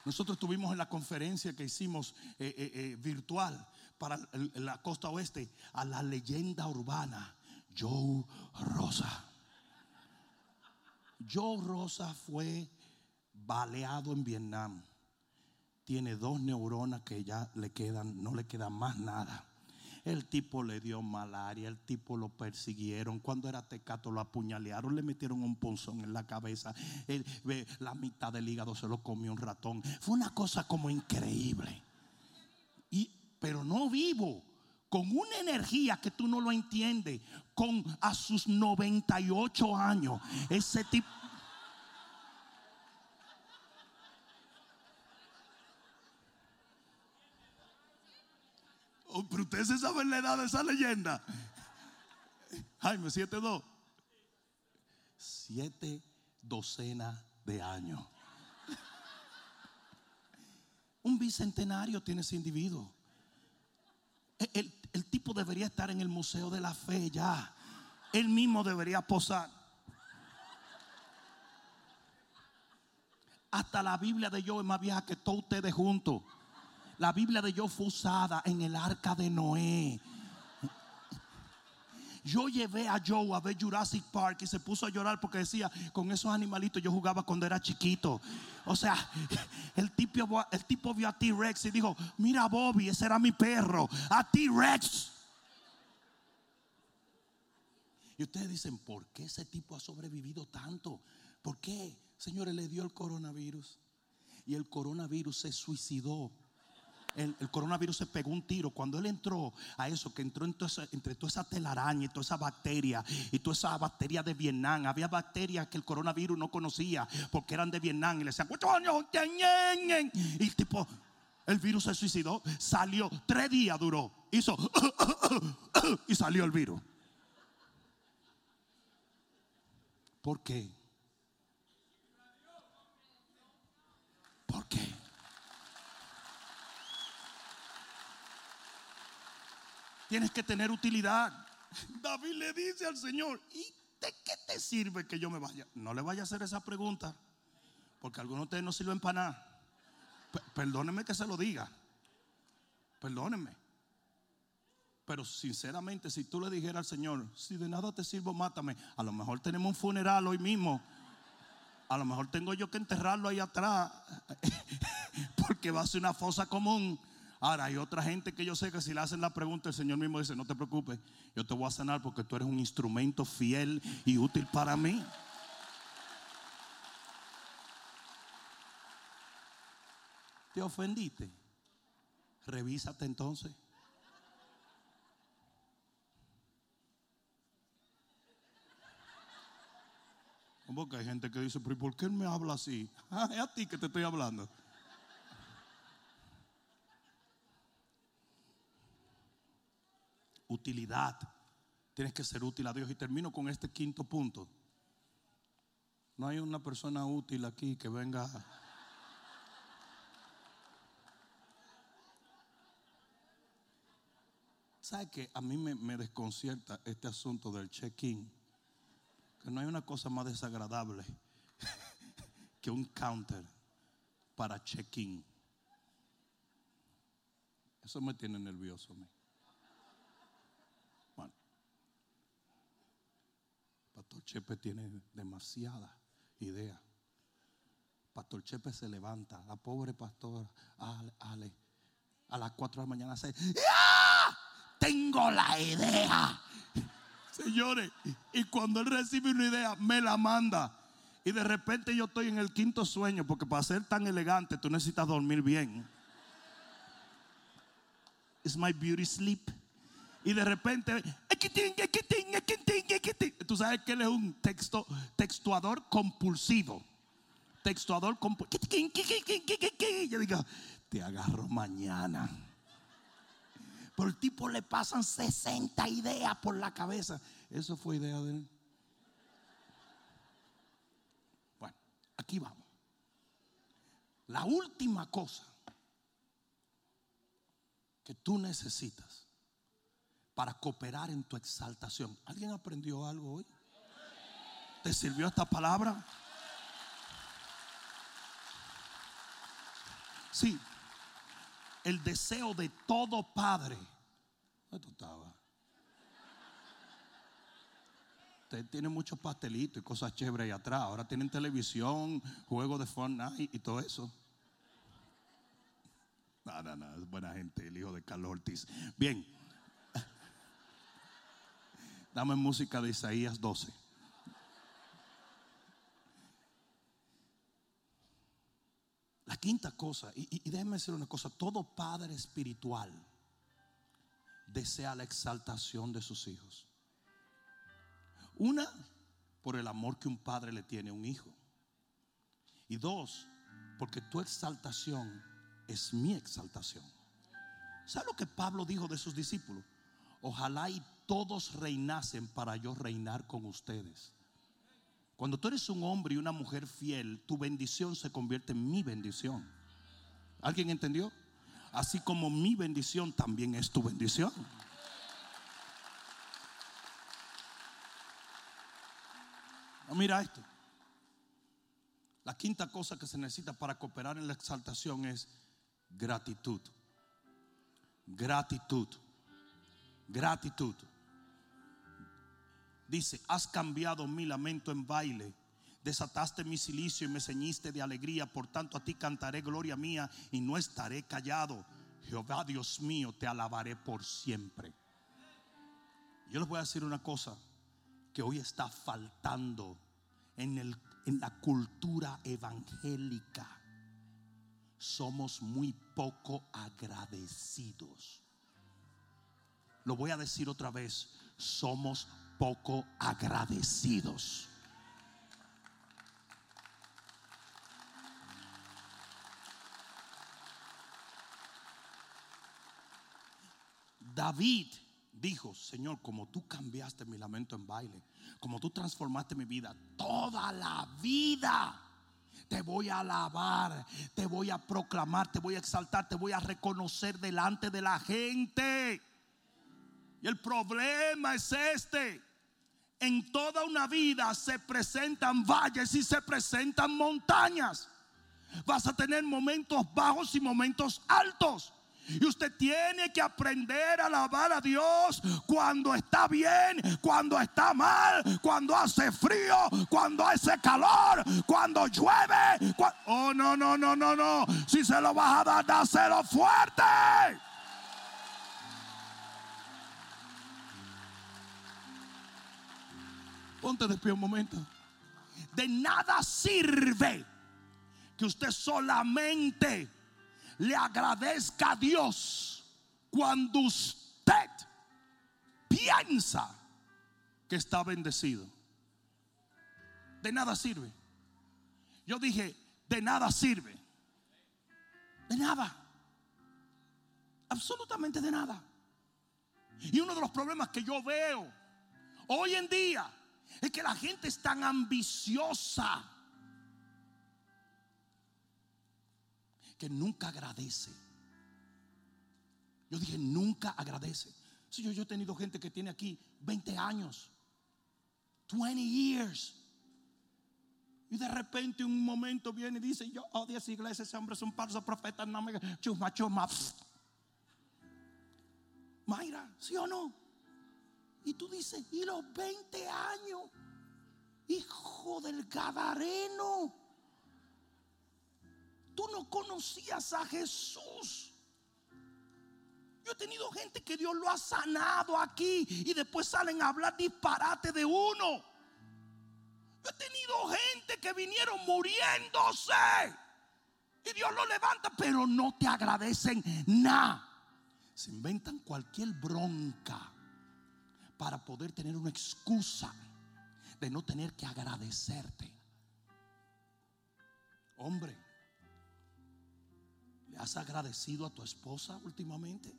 S2: Nosotros estuvimos en la conferencia que hicimos eh, eh, eh, virtual para la costa oeste a la leyenda urbana Joe Rosa. Joe Rosa fue baleado en Vietnam. Tiene dos neuronas que ya le quedan, no le queda más nada. El tipo le dio malaria, el tipo lo persiguieron. Cuando era tecato lo apuñalearon, le metieron un punzón en la cabeza. la mitad del hígado se lo comió un ratón. Fue una cosa como increíble. Y, pero no vivo. con una energía que tú no lo entiendes, con a sus 98 años, ese tipo... Oh, pero usted se sabe la edad de esa leyenda. Jaime, 7-2. Siete docenas de años. Un bicentenario tiene ese individuo. El, el, tipo debería estar en el Museo de la Fe ya. Él mismo debería posar. Hasta la Biblia de yo es más vieja que todos ustedes juntos. La Biblia de yo fue usada en el arca de Noé. Yo llevé a Joe a ver Jurassic Park y se puso a llorar porque decía, con esos animalitos yo jugaba cuando era chiquito. O sea, el tipo, el tipo vio a T-Rex y dijo, mira Bobby, ese era mi perro, a T-Rex. Y ustedes dicen, ¿por qué ese tipo ha sobrevivido tanto? ¿Por qué? Señores, le dio el coronavirus. Y el coronavirus se suicidó el, coronavirus se pegó un tiro. Cuando él entró a eso, que entró entre toda esa telaraña y toda esa bacteria y toda esa bacteria de Vietnam, había bacterias que el coronavirus no conocía porque eran de Vietnam y le decían, y el tipo, el virus se suicidó, salió, tres días duró, hizo y salió el virus. ¿Por qué? ¿Por qué? Tienes que tener utilidad. David le dice al Señor, ¿y de qué te sirve que yo me vaya? No le vaya a hacer esa pregunta, porque algunos de ustedes no sirven para nada. perdónenme que se lo diga. Perdónenme. Pero sinceramente, si tú le dijeras al Señor, si de nada te sirvo, mátame. A lo mejor tenemos un funeral hoy mismo. A lo mejor tengo yo que enterrarlo ahí atrás. Porque va a ser una fosa común. Ahora, hay otra gente que yo sé que si le hacen la pregunta, el Señor mismo dice, no te preocupes, yo te voy a sanar porque tú eres un instrumento fiel y útil para mí. ¿Te ofendiste? Revísate entonces. Porque hay gente que dice, pero ¿por qué me habla así? Ah, es a ti que te estoy hablando. Utilidad. Tienes que ser útil a Dios. Y termino con este quinto punto. No hay una persona útil aquí que venga. ¿Sabe que a mí me, me desconcierta este asunto del check-in? Que no hay una cosa más desagradable que un counter para check-in. Eso me tiene nervioso. Me. Pastor Chepe tiene demasiada idea. Pastor Chepe se levanta, la pobre pastora, Ale, a las 4 de la mañana se, Tengo la idea. Señores, y cuando él recibe una idea, me la manda. Y de repente yo estoy en el quinto sueño, porque para ser tan elegante tú necesitas dormir bien. It's my beauty sleep. Y de repente, tú sabes que él es un texto, textuador compulsivo. Textuador compulsivo. Yo digo, te agarro mañana. Por el tipo le pasan 60 ideas por la cabeza. Eso fue idea de él. Bueno, aquí vamos. La última cosa que tú necesitas para cooperar en tu exaltación. ¿Alguien aprendió algo hoy? ¿Te sirvió esta palabra? Sí, el deseo de todo padre. ¿Dónde estaba? Usted tiene muchos pastelitos y cosas chéveres ahí atrás. Ahora tienen televisión, juegos de Fortnite y todo eso. No, no, es buena gente, el hijo de Carlos Ortiz. Bien. Dame música de Isaías 12. La quinta cosa, y, déjeme decir una cosa, todo padre espiritual desea la exaltación de sus hijos. Una, por el amor que un padre le tiene a un hijo. Y dos, porque tu exaltación es mi exaltación. ¿Sabe lo que Pablo dijo de sus discípulos? Ojalá y todos reinasen para yo reinar con ustedes. Cuando tú eres un hombre y una mujer fiel, tu bendición se convierte en mi bendición. ¿Alguien entendió? Así como mi bendición también es tu bendición. mira esto. La quinta cosa que se necesita para cooperar en la exaltación es gratitud. Gratitud. Gratitud. Dice, has cambiado mi lamento en baile, desataste mi silicio y me ceñiste de alegría, por tanto a ti cantaré gloria mía y no estaré callado. Jehová Dios mío, te alabaré por siempre. Yo les voy a decir una cosa que hoy está faltando en el en la cultura evangélica somos muy poco agradecidos. Lo voy a decir otra vez, somos poco agradecidos. David dijo, Señor, como tú cambiaste mi lamento en baile, como tú transformaste mi vida, toda la vida te voy a alabar, te voy a proclamar, te voy a exaltar, te voy a reconocer delante de la gente. Y el problema es este. En toda una vida se presentan valles y se presentan montañas. Vas a tener momentos bajos y momentos altos. Y usted tiene que aprender a alabar a Dios cuando está bien, cuando está mal, cuando hace frío, cuando hace calor, cuando llueve. Oh, no, no, no, no, no. Si se lo vas a dar, dáselo fuerte. Ponte de pie un momento. De nada sirve que usted solamente le agradezca a Dios cuando usted piensa que está bendecido. De nada sirve. Yo dije, de nada sirve. De nada. Absolutamente de nada. Y uno de los problemas que yo veo hoy en día es que la gente es tan ambiciosa que nunca agradece. Yo dije, nunca agradece. Yo, yo he tenido gente que tiene aquí 20 años, 20 years. Y de repente un momento viene y dice, yo odio esa iglesia, ese hombre es un falso profeta, no me chuma, chuma. Mayra, ¿sí o no? Y tú dices, y los 20 años, hijo del Gadareno. Tú no conocías a Jesús. Yo he tenido gente que Dios lo ha sanado aquí y después salen a hablar disparate de uno. Yo he tenido gente que vinieron muriéndose y Dios lo levanta, pero no te agradecen nada. Se inventan cualquier bronca para poder tener una excusa de no tener que agradecerte. Hombre, has agradecido a tu esposa últimamente?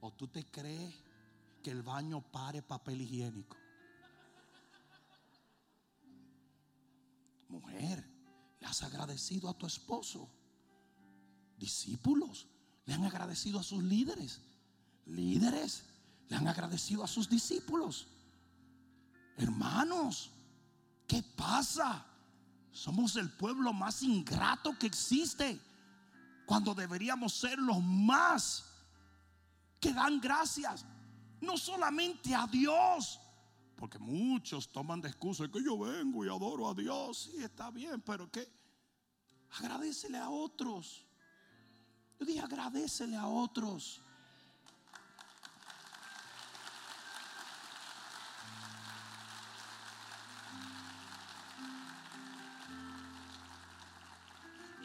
S2: ¿O tú te crees que el baño pare papel higiénico? Mujer, ¿le has agradecido a tu esposo? Discípulos, le han agradecido a sus líderes. Líderes, le han agradecido a sus discípulos. Hermanos, ¿qué pasa? Somos el pueblo más ingrato que existe cuando deberíamos ser los más que dan gracias, no solamente a Dios, porque muchos toman de excusa que yo vengo y adoro a Dios, sí está bien, pero que agradecele a otros. Yo dije agradecele a otros.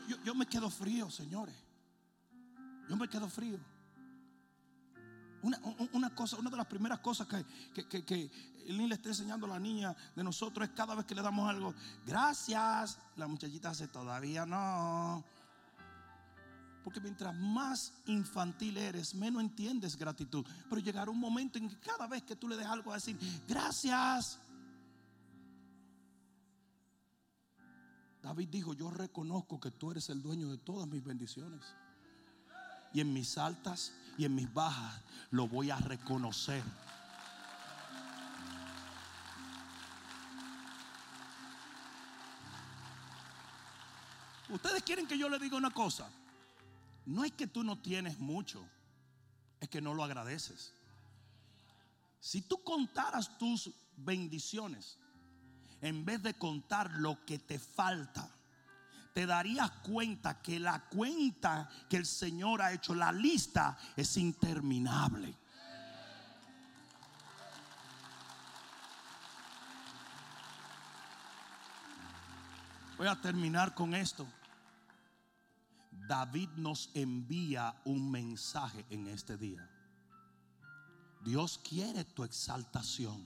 S2: Yo, me quedo frío, señores. Yo me quedo frío. Una, una, cosa, una de las primeras cosas que, que, que, que niño le está enseñando a la niña de nosotros es cada vez que le damos algo, gracias. La muchachita hace todavía no. Porque mientras más infantil eres, menos entiendes gratitud. Pero llegará un momento en que cada vez que tú le des algo a decir, gracias. David dijo, yo reconozco que tú eres el dueño de todas mis bendiciones. Y en mis altas y en mis bajas lo voy a reconocer. Ustedes quieren que yo le diga una cosa no es que tú no tienes mucho, es que no lo agradeces. Si tú contaras tus bendiciones, en vez de contar lo que te falta, te darías cuenta que la cuenta que el Señor ha hecho, la lista es interminable. Voy a terminar con esto. David nos envía un mensaje en este día. Dios quiere tu exaltación,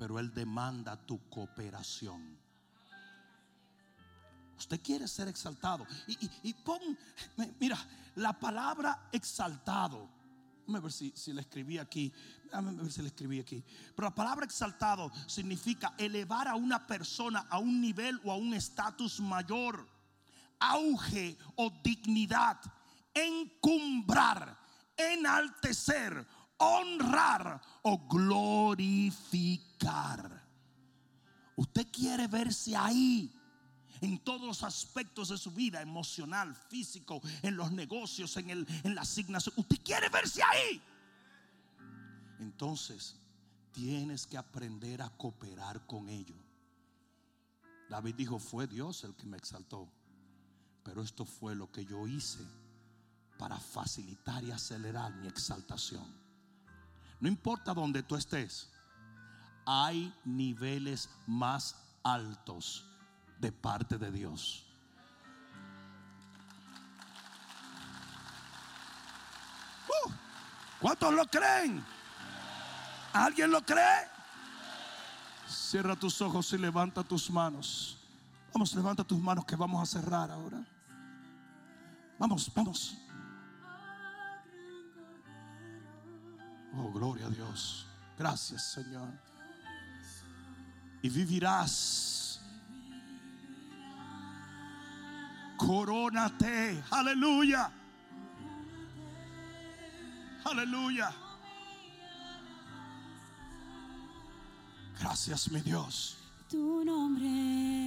S2: pero Él demanda tu cooperación. Usted quiere ser exaltado. Y, pon, mira, la palabra exaltado. Déjame ver si, si le escribí aquí. Déjame ver si le escribí aquí. Pero la palabra exaltado significa elevar a una persona a un nivel o a un estatus mayor auge o dignidad, encumbrar, enaltecer, honrar o glorificar. Usted quiere verse ahí en todos los aspectos de su vida, emocional, físico, en los negocios, en, el, en la asignación. Usted quiere verse ahí. Entonces, tienes que aprender a cooperar con ello. David dijo, fue Dios el que me exaltó. Pero esto fue lo que yo hice para facilitar y acelerar mi exaltación. No importa donde tú estés, hay niveles más altos de parte de Dios. Uh, ¿Cuántos lo creen? ¿Alguien lo cree? Cierra tus ojos y levanta tus manos. Vamos, levanta tus manos que vamos a cerrar ahora. Vamos, vamos. Oh, gloria a Dios. Gracias, Señor. Y vivirás. Corónate. Aleluya. Aleluya. Gracias, mi Dios.
S3: Tu nombre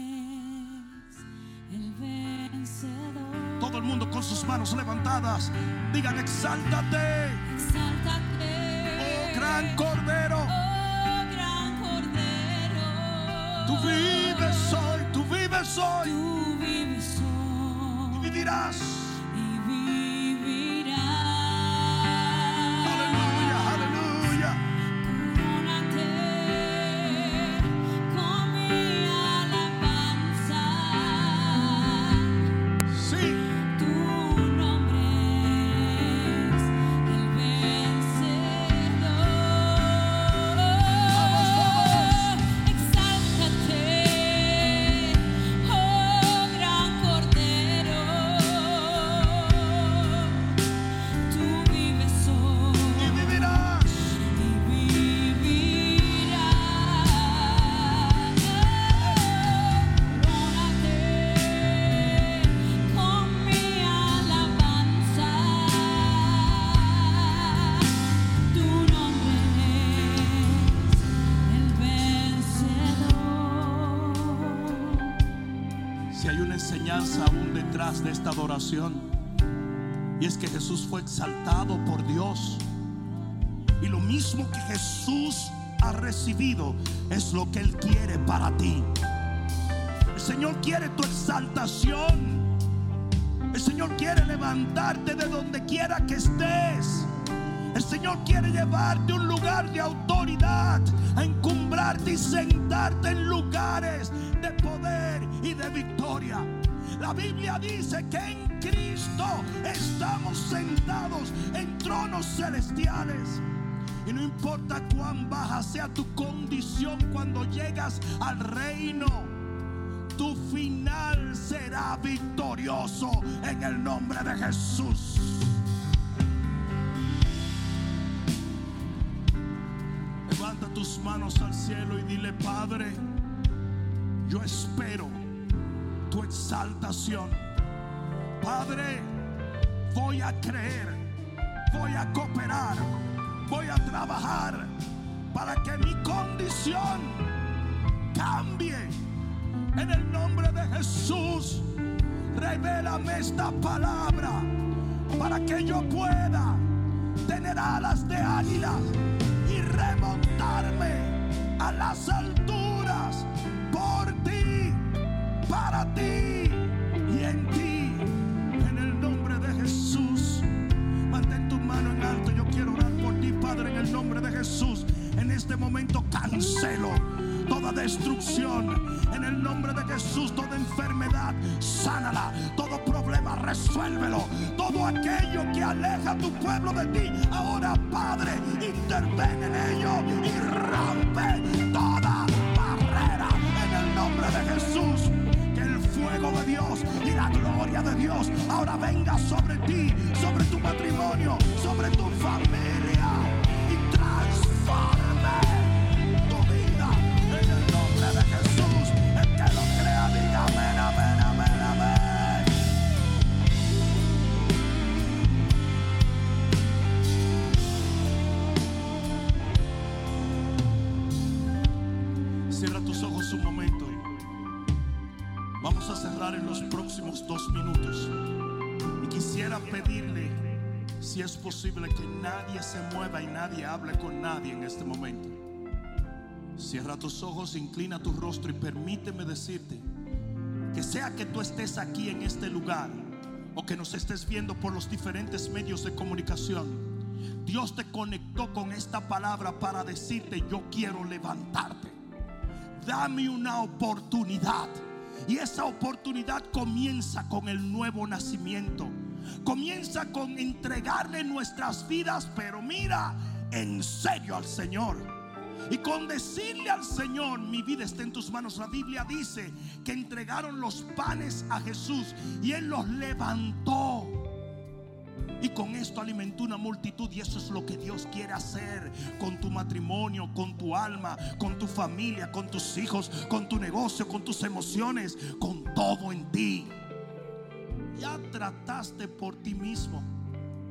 S2: todo el mundo con sus manos levantadas. Digan, exáltate.
S3: Exáltate.
S2: Gran cordero.
S3: Oh gran cordero.
S2: Tú vives hoy, tú vives hoy.
S3: Tú vives hoy.
S2: Y vivirás. Que Jesús ha recibido es lo que Él quiere para ti. El Señor quiere tu exaltación. El Señor quiere levantarte de donde quiera que estés. El Señor quiere llevarte a un lugar de autoridad, a encumbrarte y sentarte en lugares de poder y de victoria. La Biblia dice que en Cristo estamos sentados en tronos celestiales. Y no importa cuán baja sea tu condición cuando llegas al reino, tu final será victorioso en el nombre de Jesús. Levanta tus manos al cielo y dile, Padre, yo espero tu exaltación. Padre, voy a creer, voy a cooperar, voy a trabajar para que mi condición cambie. En el nombre de Jesús, revélame esta palabra para que yo pueda tener alas de águila y remontarme a las alturas por ti, para ti este momento cancelo toda destrucción. En el nombre de Jesús, toda enfermedad, sánala. Todo problema, resuélvelo. Todo aquello que aleja a tu pueblo de ti. Ahora, Padre, interven en ello y rompe toda barrera. En el nombre de Jesús. Que el fuego de Dios y la gloria de Dios ahora venga sobre ti, sobre tu matrimonio, sobre tu familia dos minutos. Y quisiera pedirle, si es posible, que nadie se mueva y nadie hable con nadie en este momento. Cierra tus ojos, inclina tu rostro y permíteme decirte que sea que tú estés aquí en este lugar o que nos estés viendo por los diferentes medios de comunicación, Dios te conectó con esta palabra para decirte, yo quiero levantarte. Dame una oportunidad. Y esa oportunidad comienza con el nuevo nacimiento. Comienza con entregarle nuestras vidas, pero mira, en serio al Señor. Y con decirle al Señor, mi vida está en tus manos. La Biblia dice que entregaron los panes a Jesús y Él los levantó. Y con esto alimentó una multitud y eso es lo que Dios quiere hacer con tu matrimonio, con tu alma, con tu familia, con tus hijos, con tu negocio, con tus emociones, con todo en ti. Ya trataste por ti mismo.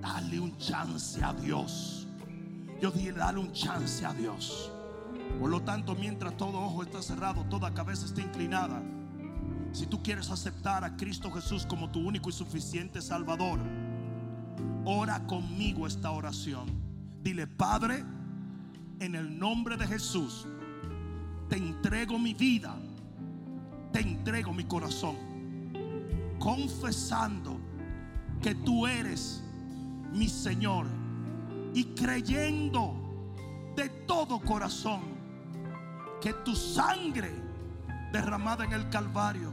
S2: Dale un chance a Dios. Yo dije, dale un chance a Dios. Por lo tanto, mientras todo ojo está cerrado, toda cabeza está inclinada. Si tú quieres aceptar a Cristo Jesús como tu único y suficiente Salvador, ora conmigo esta oración. Dile, Padre, en el nombre de Jesús, te entrego mi vida, te entrego mi corazón, confesando que tú eres mi Señor y creyendo de todo corazón que tu sangre derramada en el Calvario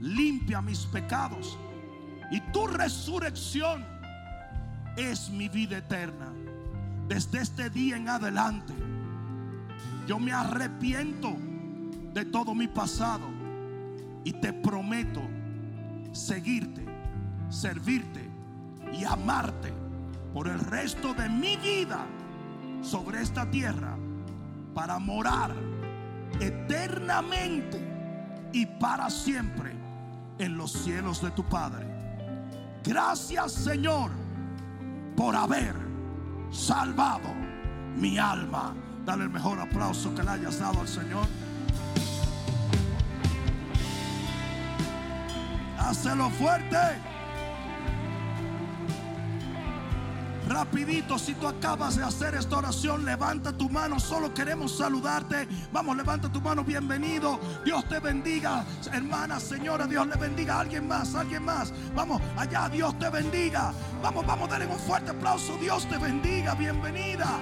S2: limpia mis pecados y tu resurrección es mi vida eterna. Desde este día en adelante, yo me arrepiento de todo mi pasado y te prometo seguirte, servirte y amarte por el resto de mi vida sobre esta tierra para morar eternamente y para siempre en los cielos de tu Padre. Gracias Señor por haber salvado mi alma. Dale el mejor aplauso que le hayas dado al Señor. Hácelo fuerte. Rapidito, si tú acabas de hacer esta oración, levanta tu mano. Solo queremos saludarte. Vamos, levanta tu mano. Bienvenido. Dios te bendiga, hermana, señora. Dios le bendiga. Alguien más, alguien más. Vamos, allá. Dios te bendiga. Vamos, vamos, denle un fuerte aplauso. Dios te bendiga. Bienvenida.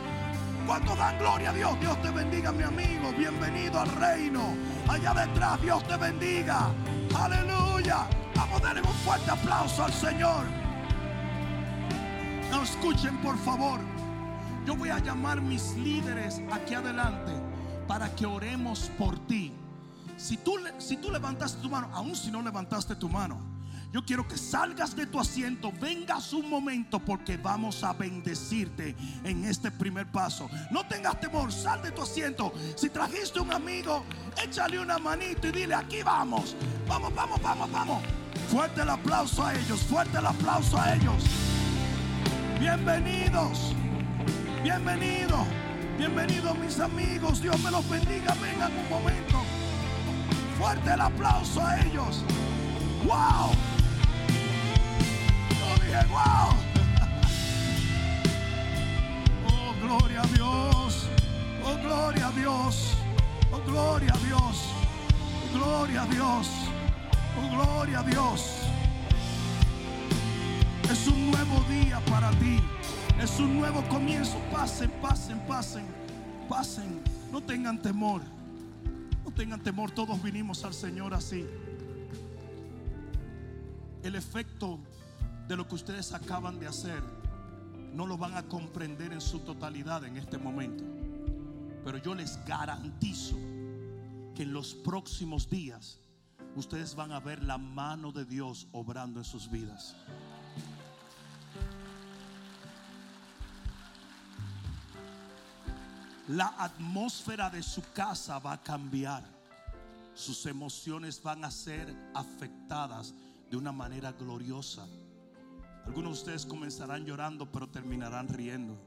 S2: ¿Cuántos dan gloria a Dios? Dios te bendiga, mi amigo. Bienvenido al reino. Allá detrás, Dios te bendiga. Aleluya. Vamos a darle un fuerte aplauso al Señor. Escuchen, por favor. Yo voy a llamar mis líderes aquí adelante para que oremos por ti. Si tú, si tú levantaste tu mano, aun si no levantaste tu mano, yo quiero que salgas de tu asiento, vengas un momento porque vamos a bendecirte en este primer paso. No tengas temor, sal de tu asiento. Si trajiste un amigo, échale una manito y dile, aquí vamos. Vamos, vamos, vamos, vamos. Fuerte el aplauso a ellos, fuerte el aplauso a ellos. Bienvenidos, bienvenidos, bienvenidos mis amigos. Dios me los bendiga, vengan un momento. Fuerte el aplauso a ellos. ¡Wow! Yo dije, ¡wow! Oh, gloria a Dios. Oh, gloria a Dios. Oh, gloria a Dios. Oh, gloria a Dios. Oh, gloria a Dios. Es un nuevo día para ti. Es un nuevo comienzo. Pasen, pasen, pasen. Pasen. No tengan temor. No tengan temor. Todos vinimos al Señor así. El efecto de lo que ustedes acaban de hacer no lo van a comprender en su totalidad en este momento. Pero yo les garantizo que en los próximos días ustedes van a ver la mano de Dios obrando en sus vidas. La atmósfera de su casa va a cambiar. Sus emociones van a ser afectadas de una manera gloriosa. Algunos de ustedes comenzarán llorando, pero terminarán riendo.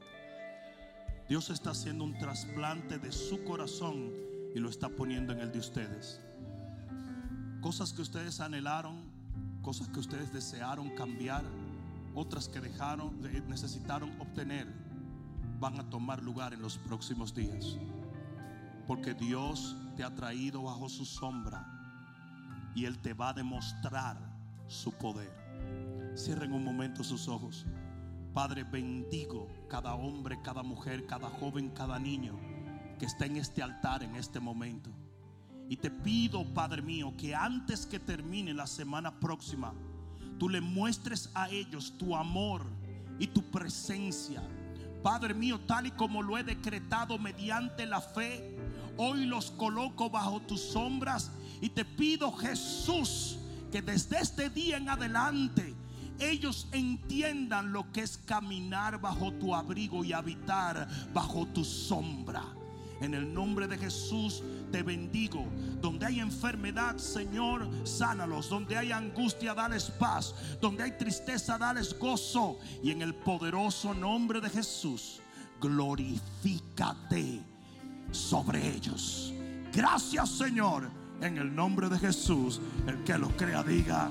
S2: Dios está haciendo un trasplante de su corazón y lo está poniendo en el de ustedes. Cosas que ustedes anhelaron, cosas que ustedes desearon cambiar, otras que dejaron, eh, necesitaron obtener, van a tomar lugar en los próximos días. Porque Dios te ha traído bajo su sombra y Él te va a demostrar su poder. Cierren un momento sus ojos. Padre, bendigo cada hombre, cada mujer, cada joven, cada niño que está en este altar en este momento. Y te pido, Padre mío, que antes que termine la semana próxima, tú le muestres a ellos tu amor y tu presencia. Padre mío, tal y como lo he decretado mediante la fe, hoy los coloco bajo tus sombras y te pido, Jesús, que desde este día en adelante ellos entiendan lo que es caminar bajo tu abrigo y habitar bajo tu sombra. En el nombre de Jesús te bendigo. Donde hay enfermedad, Señor, sánalos. Donde hay angustia, dales paz. Donde hay tristeza, dales gozo. Y en el poderoso nombre de Jesús, glorifícate sobre ellos. Gracias, Señor. En el nombre de Jesús, el que lo crea, diga.